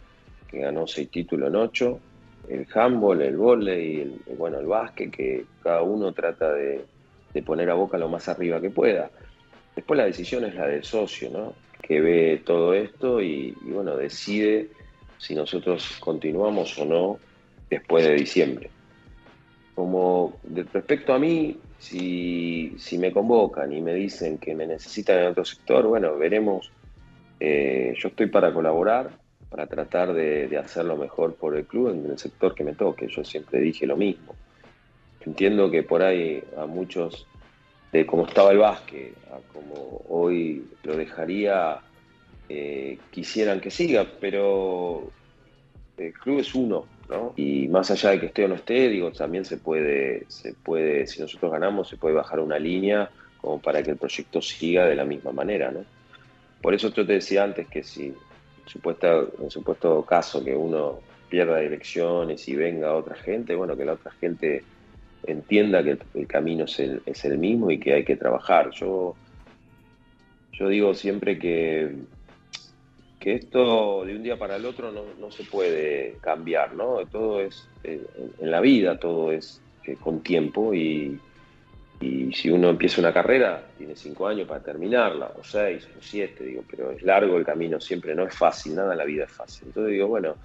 que ganó seis títulos en ocho, el handball, el volei, el, bueno, el básquet, que cada uno trata de, poner a boca lo más arriba que pueda. Después la decisión es la del socio, ¿no? Que ve todo esto y, bueno, decide si nosotros continuamos o no después de diciembre. Como respecto a mí, si, si, me convocan y me dicen que me necesitan en otro sector, bueno, veremos. Eh, yo estoy para colaborar, para tratar de, hacerlo mejor por el club en el sector que me toque. Yo siempre dije lo mismo. Entiendo que por ahí a muchos, de cómo estaba el básquet, a como hoy lo dejaría, eh, quisieran que siga, pero el club es uno, ¿no? Y más allá de que esté o no esté, digo, también se puede, se puede, si nosotros ganamos, se puede bajar una línea como para que el proyecto siga de la misma manera, ¿no? Por eso yo te decía antes que si supuesta, en supuesto caso que uno pierda direcciones y venga otra gente, bueno, que la otra gente entienda que el, camino es el, es el, mismo y que hay que trabajar. Yo, yo digo siempre que, esto de un día para el otro no, no se puede cambiar, ¿no? Todo es, en, en la vida todo es eh, con tiempo y, y si uno empieza una carrera, tiene cinco años para terminarla, o seis, o siete, digo, pero es largo el camino, siempre no es fácil, nada en la vida es fácil. Entonces digo, bueno,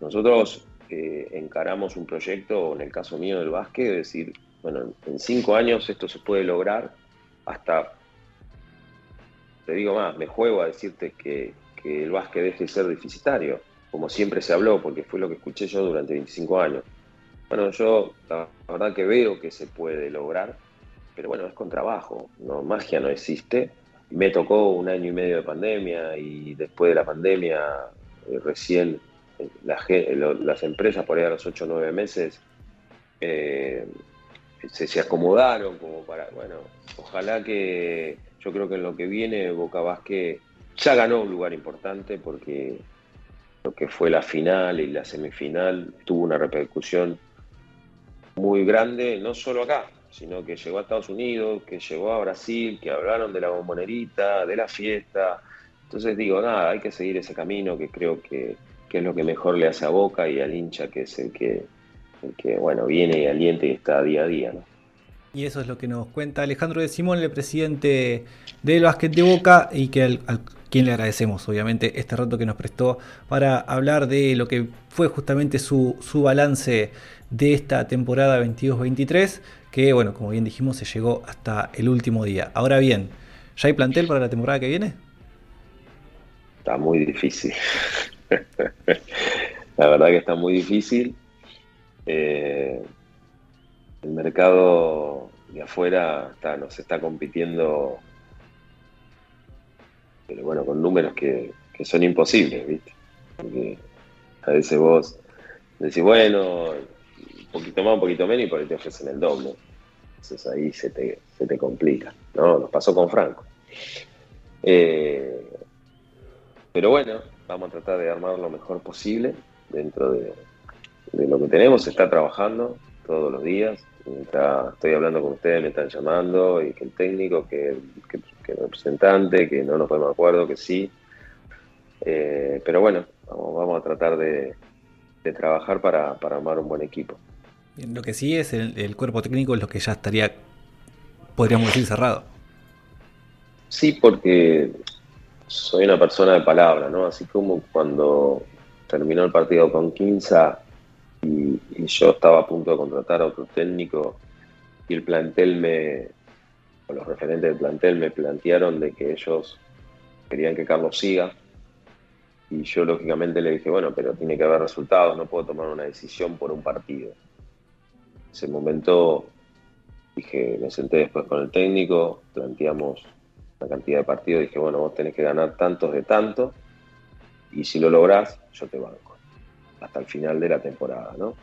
nosotros eh, encaramos un proyecto, en el caso mío del básquet, es decir, bueno, en cinco años esto se puede lograr hasta, te digo más, me juego a decirte que, que el básquet deje de ser deficitario, como siempre se habló, porque fue lo que escuché yo durante 25 años. Bueno, yo la verdad que veo que se puede lograr pero bueno, es con trabajo, no, magia no existe. Me tocó un año y medio de pandemia y después de la pandemia eh, recién eh, las empresas por ahí a los 8 o 9 meses eh, se, acomodaron como para, bueno, ojalá que yo creo que en lo que viene Boca Vázquez ya ganó un lugar importante porque lo que fue la final y la semifinal tuvo una repercusión muy grande, no solo acá, sino que llegó a Estados Unidos, que llegó a Brasil, que hablaron de la bombonerita, de la fiesta. Entonces digo, nada, hay que seguir ese camino que creo que, es lo que mejor le hace a Boca y al hincha, que es el que, que bueno, viene y aliente y está día a día. Y eso es lo que nos cuenta Alejandro de Simón, el presidente del básquet de Boca, y que al, quien le agradecemos, obviamente, este rato que nos prestó para hablar de lo que fue justamente su, su balance de esta temporada 22-23 que bueno, como bien dijimos, se llegó hasta el último día. Ahora bien, ¿ya hay plantel para la temporada que viene? Está muy difícil. *laughs* la verdad que está muy difícil. Eh, el mercado de afuera nos está compitiendo, pero bueno, con números que, son imposibles, ¿viste? Porque a veces vos decís, bueno, poquito más, un poquito menos y por ahí te ofrecen el doble. Entonces ahí se te, se te complica, ¿no? Nos pasó con Franco. Eh, pero bueno, vamos a tratar de armar lo mejor posible dentro de, lo que tenemos. Se está trabajando todos los días. Estoy hablando con ustedes, me están llamando, y que el técnico, que, el representante, que no nos ponemos de acuerdo, que sí. Eh, pero bueno, vamos, a tratar de, trabajar para, para armar un buen equipo. Lo que sí es el, cuerpo técnico es lo que ya estaría, podríamos decir, cerrado. Sí, porque soy una persona de palabra, ¿no? Así como cuando terminó el partido con Quinza y, yo estaba a punto de contratar a otro técnico y el plantel me, o los referentes del plantel me plantearon de que ellos querían que Carlos siga. Y yo lógicamente le dije, bueno, pero tiene que haber resultados, no puedo tomar una decisión por un partido ese momento dije, me senté después con el técnico, planteamos la cantidad de partidos, dije, bueno, vos tenés que ganar tantos de tanto, y si lo lográs, yo te banco, hasta el final de la temporada, ¿no?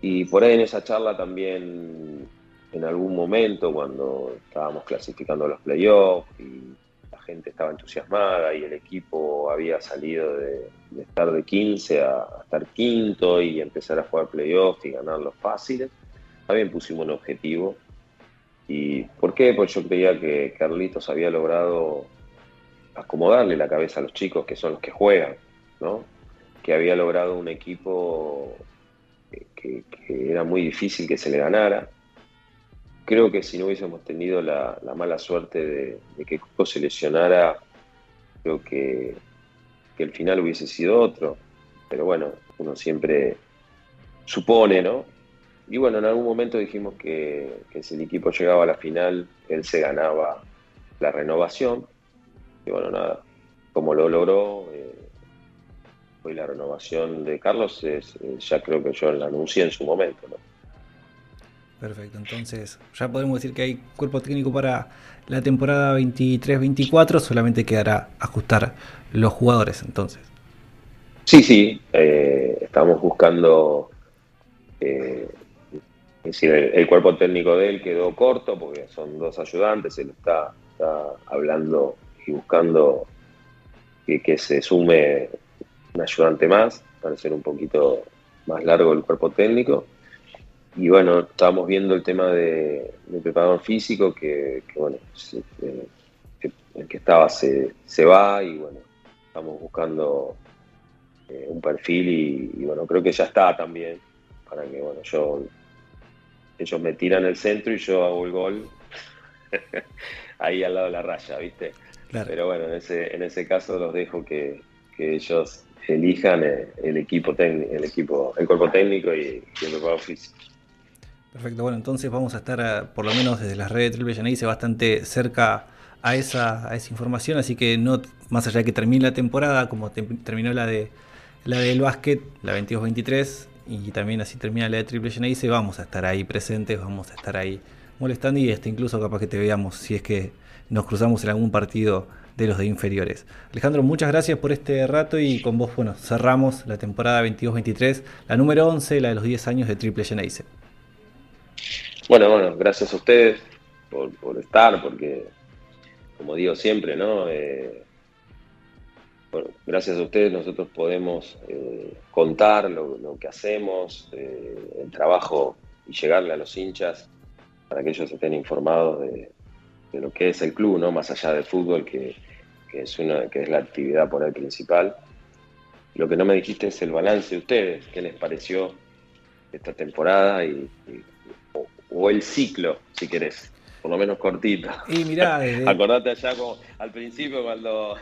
Y por ahí en esa charla también, en algún momento, cuando estábamos clasificando los playoffs y la gente estaba entusiasmada y el equipo había salido de, estar de 15 a, estar quinto y empezar a jugar playoffs y ganar los fáciles, también pusimos un objetivo. ¿Y por qué? Pues yo creía que Carlitos había logrado acomodarle la cabeza a los chicos que son los que juegan, ¿no? Que había logrado un equipo que, era muy difícil que se le ganara. Creo que si no hubiésemos tenido la, mala suerte de, que Coco se lesionara, creo que, el final hubiese sido otro. Pero bueno, uno siempre supone, ¿no? Y bueno, en algún momento dijimos que, que si el equipo llegaba a la final, él se ganaba la renovación y bueno, nada, como lo logró, eh, hoy la renovación de Carlos, es, eh, ya creo que yo la anuncié en su momento. ¿no? Perfecto, entonces ya podemos decir que hay cuerpo técnico para la temporada 23-24, solamente quedará ajustar los jugadores entonces. Sí, sí, eh, estamos buscando, es decir, el, cuerpo técnico de él quedó corto porque son dos ayudantes, él está, está hablando y buscando que, se sume un ayudante más para ser un poquito más largo el cuerpo técnico. Y bueno, estábamos viendo el tema de, preparador físico, que, bueno, eh, el que estaba se, va y bueno, estamos buscando eh, un perfil y, bueno, creo que ya está también, para que bueno, yo ellos me tiran el centro y yo hago el gol *laughs* ahí al lado de la raya, ¿viste? Pero bueno, en ese, en ese caso los dejo que, ellos elijan el, equipo técnico, el equipo, el cuerpo técnico y, el preparador físico. Perfecto, bueno, entonces vamos a estar, eh, por lo menos desde las redes de Triple bastante cerca a esa, a esa información, así que no, más allá de que termine la temporada, como terminó la de la del básquet, la 22-23, y también así termina la de Triple Genese, vamos a estar ahí presentes, vamos a estar ahí molestando y este, incluso capaz que te veamos si es que nos cruzamos en algún partido de los de inferiores. Alejandro, muchas gracias por este rato y con vos, bueno, cerramos la temporada 22-23, la número 11, la de los 10 años de Triple Geneise. Bueno, bueno, gracias a ustedes por, estar, porque, como digo siempre, ¿no? Eh, gracias a ustedes nosotros podemos eh, contar lo, que hacemos, eh, el trabajo y llegarle a los hinchas para que ellos estén informados de, de lo que es el club, ¿no? Más allá del fútbol, que, es, una, que es la actividad por el principal. Lo que no me dijiste es el balance de ustedes, qué les pareció esta temporada y, o, el ciclo, si querés, por lo menos cortito. Y mirá, *laughs* acordate allá como, al principio cuando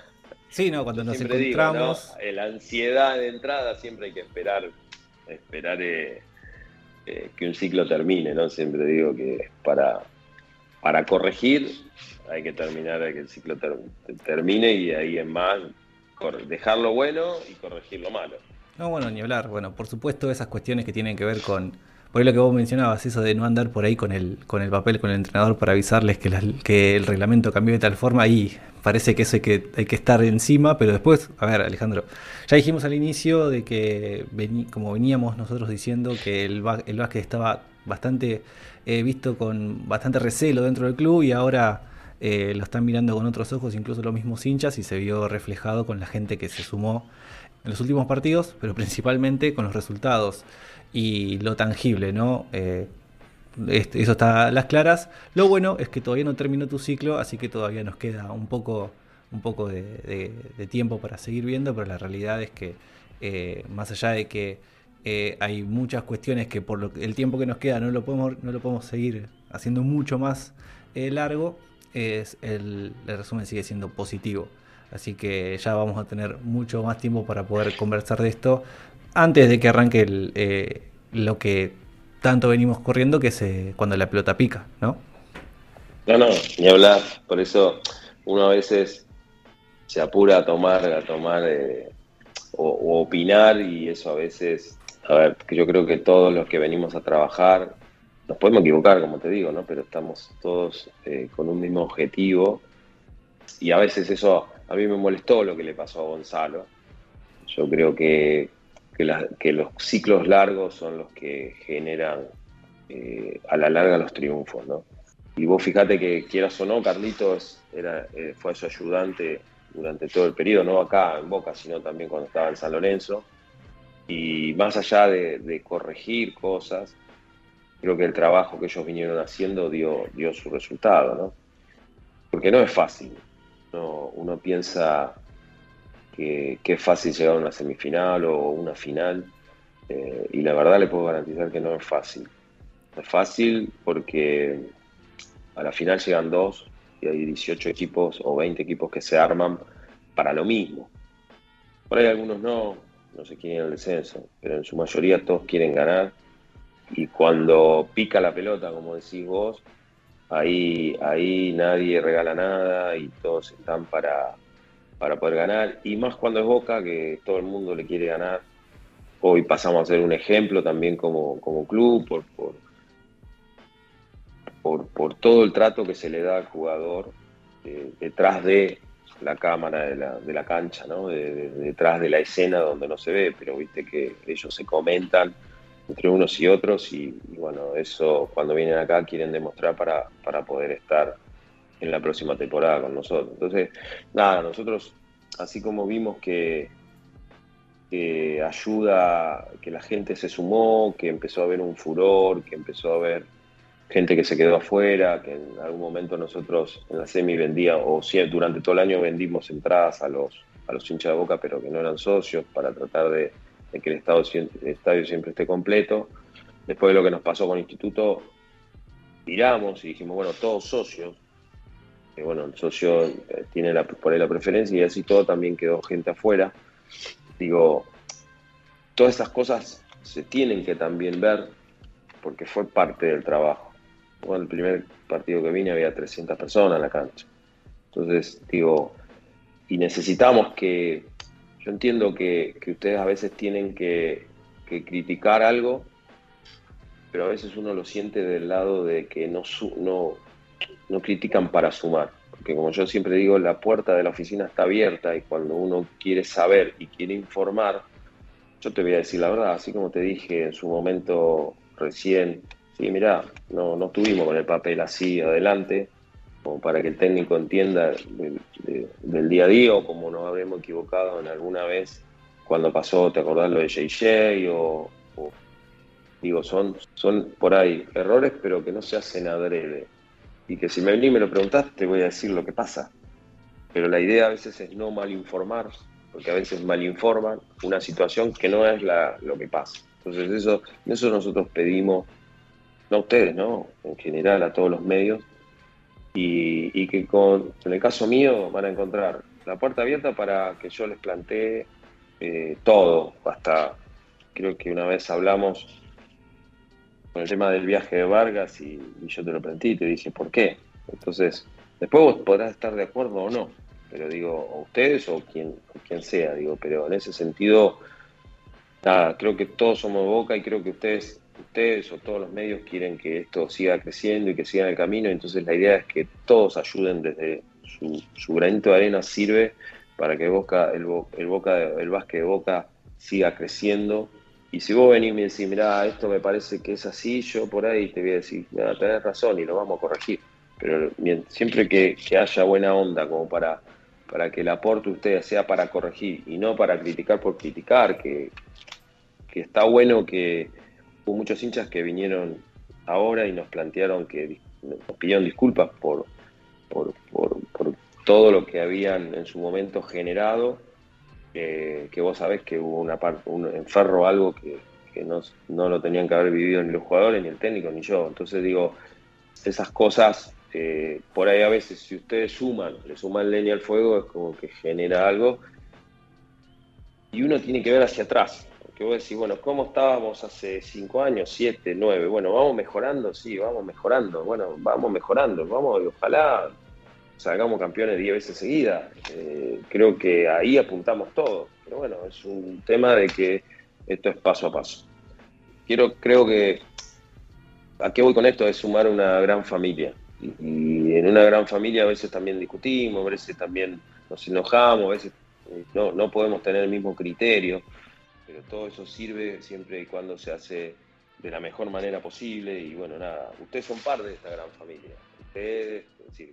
Sí, no, cuando nos encontramos. La ansiedad de entrada siempre hay que esperar, esperar eh, eh, que un ciclo termine, ¿no? Siempre digo que para, para corregir hay que terminar, hay que el ciclo termine y ahí en más dejar lo bueno y corregir lo malo. No, bueno, ni hablar. Bueno, por supuesto esas cuestiones que tienen que ver con, por ahí lo que vos mencionabas, eso de no andar por ahí con el, con el papel, con el entrenador para avisarles que, que el reglamento cambió de tal forma y parece que eso hay que, hay que estar encima, pero después, a ver Alejandro, ya dijimos al inicio de que como veníamos nosotros diciendo que el, el básquet estaba bastante visto con bastante recelo dentro del club y ahora eh, lo están mirando con otros ojos, incluso los mismos hinchas, y se vio reflejado con la gente que se sumó en los últimos partidos, pero principalmente con los resultados y lo tangible, ¿no? Eh, este, eso está a las claras. Lo bueno es que todavía no terminó tu ciclo, así que todavía nos queda un poco, un poco de, tiempo para seguir viendo, pero la realidad es que eh, más allá de que eh, hay muchas cuestiones que por el tiempo que nos queda no lo podemos, no lo podemos seguir haciendo mucho más eh, largo. Es el, resumen sigue siendo positivo. Así que ya vamos a tener mucho más tiempo para poder conversar de esto antes de que arranque eh, lo que tanto venimos corriendo, que es cuando la pelota pica, ¿no? No, no, ni hablar. Por eso uno a veces se apura a tomar, a tomar o, opinar y eso a veces a ver, yo creo que todos los que venimos a trabajar, nos podemos equivocar, como te digo, ¿no? Pero estamos todos eh, con un mismo objetivo. Y a veces eso, a mí me molestó lo que le pasó a Gonzalo. Yo creo que que, los ciclos largos son los que generan eh, a la larga los triunfos, ¿no? Y vos fíjate que quieras o no, Carlitos era, eh, fue su ayudante durante todo el periodo, no acá en Boca, sino también cuando estaba en San Lorenzo. Y más allá de, corregir cosas, creo que el trabajo que ellos vinieron haciendo dio, dio su resultado, ¿no? Porque no es fácil. No, uno piensa que, que es fácil llegar a una semifinal o una final, eh, y la verdad le puedo garantizar que no es fácil. No es fácil porque a la final llegan dos y hay 18 equipos o 20 equipos que se arman para lo mismo. Por ahí algunos no, no se quieren el descenso, pero en su mayoría todos quieren ganar. Y cuando pica la pelota, como decís vos, ahí, ahí nadie regala nada y todos están para, para poder ganar. Y más cuando es Boca, que todo el mundo le quiere ganar. Hoy pasamos a ser un ejemplo también como, como club por, por, por, por todo el trato que se le da al jugador eh, detrás de la cámara de la, de la cancha, ¿no? De- de- detrás de la escena donde no se ve, pero viste que ellos se comentan entre unos y otros y, bueno, eso cuando vienen acá quieren demostrar para, para poder estar en la próxima temporada con nosotros. Entonces, nada, nosotros, así como vimos que, que ayuda, que la gente se sumó, que empezó a haber un furor, que empezó a haber gente que se quedó afuera, que en algún momento nosotros en la semi vendía, o durante todo el año vendimos entradas a los, a los hinchas de boca, pero que no eran socios, para tratar de, que el estadio, sien- el estadio siempre esté completo. Después de lo que nos pasó con el Instituto, tiramos y dijimos, bueno, todos socios. Que bueno, el socio eh, tiene la, por ahí la preferencia y así todo también quedó gente afuera. Digo, todas esas cosas se tienen que también ver porque fue parte del trabajo. Bueno, el primer partido que vine había 300 personas en la cancha. Entonces, digo, y necesitamos que, yo entiendo que, que ustedes a veces tienen que, que criticar algo, pero a veces uno lo siente del lado de que no, no, no critican para sumar. Porque como yo siempre digo, la puerta de la oficina está abierta y cuando uno quiere saber y quiere informar, yo te voy a decir la verdad, así como te dije en su momento recién, sí, mirá, no, no estuvimos con el papel así adelante, como para que el técnico entienda del, de- del día a día o como nos habremos equivocado en alguna vez cuando pasó, ¿te acordás lo de JJ? O, digo, son, son por ahí errores, pero que no se hacen adrede. Y que si me venís y me lo preguntás, te voy a decir lo que pasa. Pero la idea a veces es no malinformar, porque a veces malinforman una situación que no es lo que pasa. Entonces eso, eso nosotros pedimos, no a ustedes, ¿no? En general a todos los medios, y, y que con, en el caso mío van a encontrar la puerta abierta para que yo les plantee eh, todo, hasta creo que una vez hablamos con el tema del viaje de Vargas y, yo te lo planteé y te dije por qué. Entonces, después vos podrás estar de acuerdo o no, pero digo, o ustedes o quien, quien sea, digo, pero en ese sentido, nada, creo que todos somos Boca y creo que ustedes, ustedes o todos los medios quieren que esto siga creciendo y que siga el camino, entonces la idea es que todos ayuden desde su, granito de arena sirve para que el, el, Boca, el básquet de Boca siga creciendo. Y si vos venís y me decís, mirá, esto me parece que es así, yo por ahí te voy a decir, mirá, tenés razón y lo vamos a corregir. Pero siempre que, que haya buena onda como para, para que el aporte de ustedes sea para corregir y no para criticar por criticar, que, que está bueno que hubo muchos hinchas que vinieron ahora y nos plantearon que nos pidieron disculpas por, por, por, por todo lo que habían en su momento generado, eh, que vos sabés que hubo una parte, un enferro algo que, que no, no lo tenían que haber vivido ni los jugadores, ni el técnico, ni yo. Entonces digo, esas cosas, eh, por ahí a veces si ustedes suman, le suman leña al fuego, es como que genera algo. Y uno tiene que ver hacia atrás, porque vos decís, bueno, ¿cómo estábamos hace cinco años, siete, nueve? Bueno, ¿vamos mejorando? Sí, vamos mejorando. Bueno, vamos mejorando, vamos y ojalá salgamos campeones diez veces seguidas. Eh, creo que ahí apuntamos todos. Pero bueno, es un tema de que esto es paso a paso. Quiero, creo que ¿A qué voy con esto? Es sumar una gran familia. Y, y en una gran familia a veces también discutimos, a veces también nos enojamos, a veces eh, no, no podemos tener el mismo criterio. Pero todo eso sirve siempre y cuando se hace de la mejor manera posible y bueno, nada, ustedes son parte de esta gran familia. Ustedes,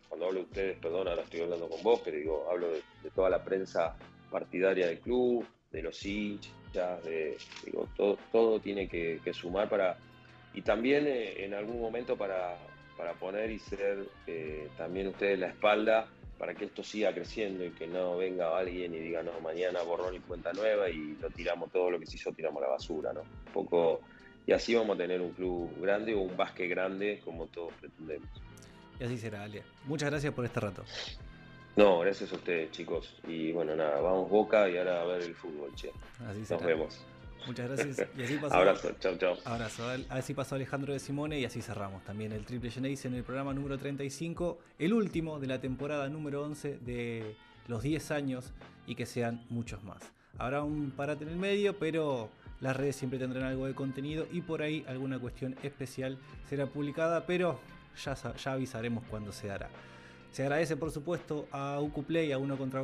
cuando hablo de ustedes, perdón, ahora estoy hablando con vos, pero digo, hablo de, toda la prensa partidaria del club, de los hinchas, de, digo, todo, todo tiene que, sumar para, y también eh, en algún momento para, para poner y ser eh, también ustedes la espalda para que esto siga creciendo y que no venga alguien y diga, no, mañana borrón y cuenta nueva y lo tiramos todo lo que se hizo, tiramos la basura, ¿no? Un poco, y así vamos a tener un club grande o un básquet grande como todos pretendemos. Y así será, Alia. Muchas gracias por este rato. No, gracias a ustedes, chicos. Y bueno, nada, vamos Boca y ahora a ver el fútbol, che. Así será. Nos vemos. Muchas gracias. Y así pasó, Abrazo, chao, chao. Abrazo. Así pasó Alejandro de Simone y así cerramos también el Triple Genesis en el programa número 35, el último de la temporada número 11 de los 10 años y que sean muchos más. Habrá un parate en el medio, pero las redes siempre tendrán algo de contenido y por ahí alguna cuestión especial será publicada, pero ya, ya avisaremos cuando se dará. Se agradece por supuesto a Ucuplay, a uno contra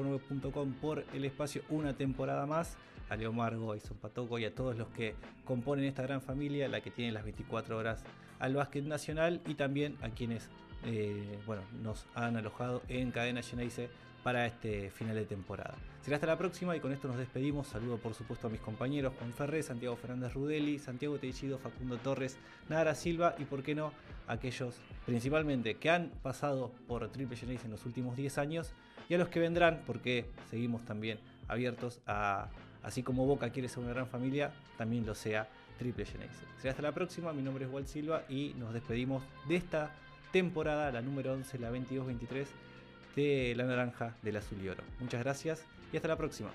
por el espacio una temporada más, a Leo Margo, a Ison Patoco y a todos los que componen esta gran familia, la que tiene las 24 horas al básquet nacional y también a quienes eh, bueno, nos han alojado en Cadena Geneise para este final de temporada. Será hasta la próxima y con esto nos despedimos. Saludo por supuesto a mis compañeros Juan Ferré, Santiago Fernández Rudeli, Santiago Teichido, Facundo Torres, Nara Silva y por qué no aquellos principalmente que han pasado por Triple Genesis en los últimos 10 años y a los que vendrán porque seguimos también abiertos a, así como Boca quiere ser una gran familia, también lo sea Triple Genesis. Hasta la próxima, mi nombre es Walt Silva y nos despedimos de esta temporada, la número 11, la 22-23 de la naranja del azul y oro. Muchas gracias y hasta la próxima.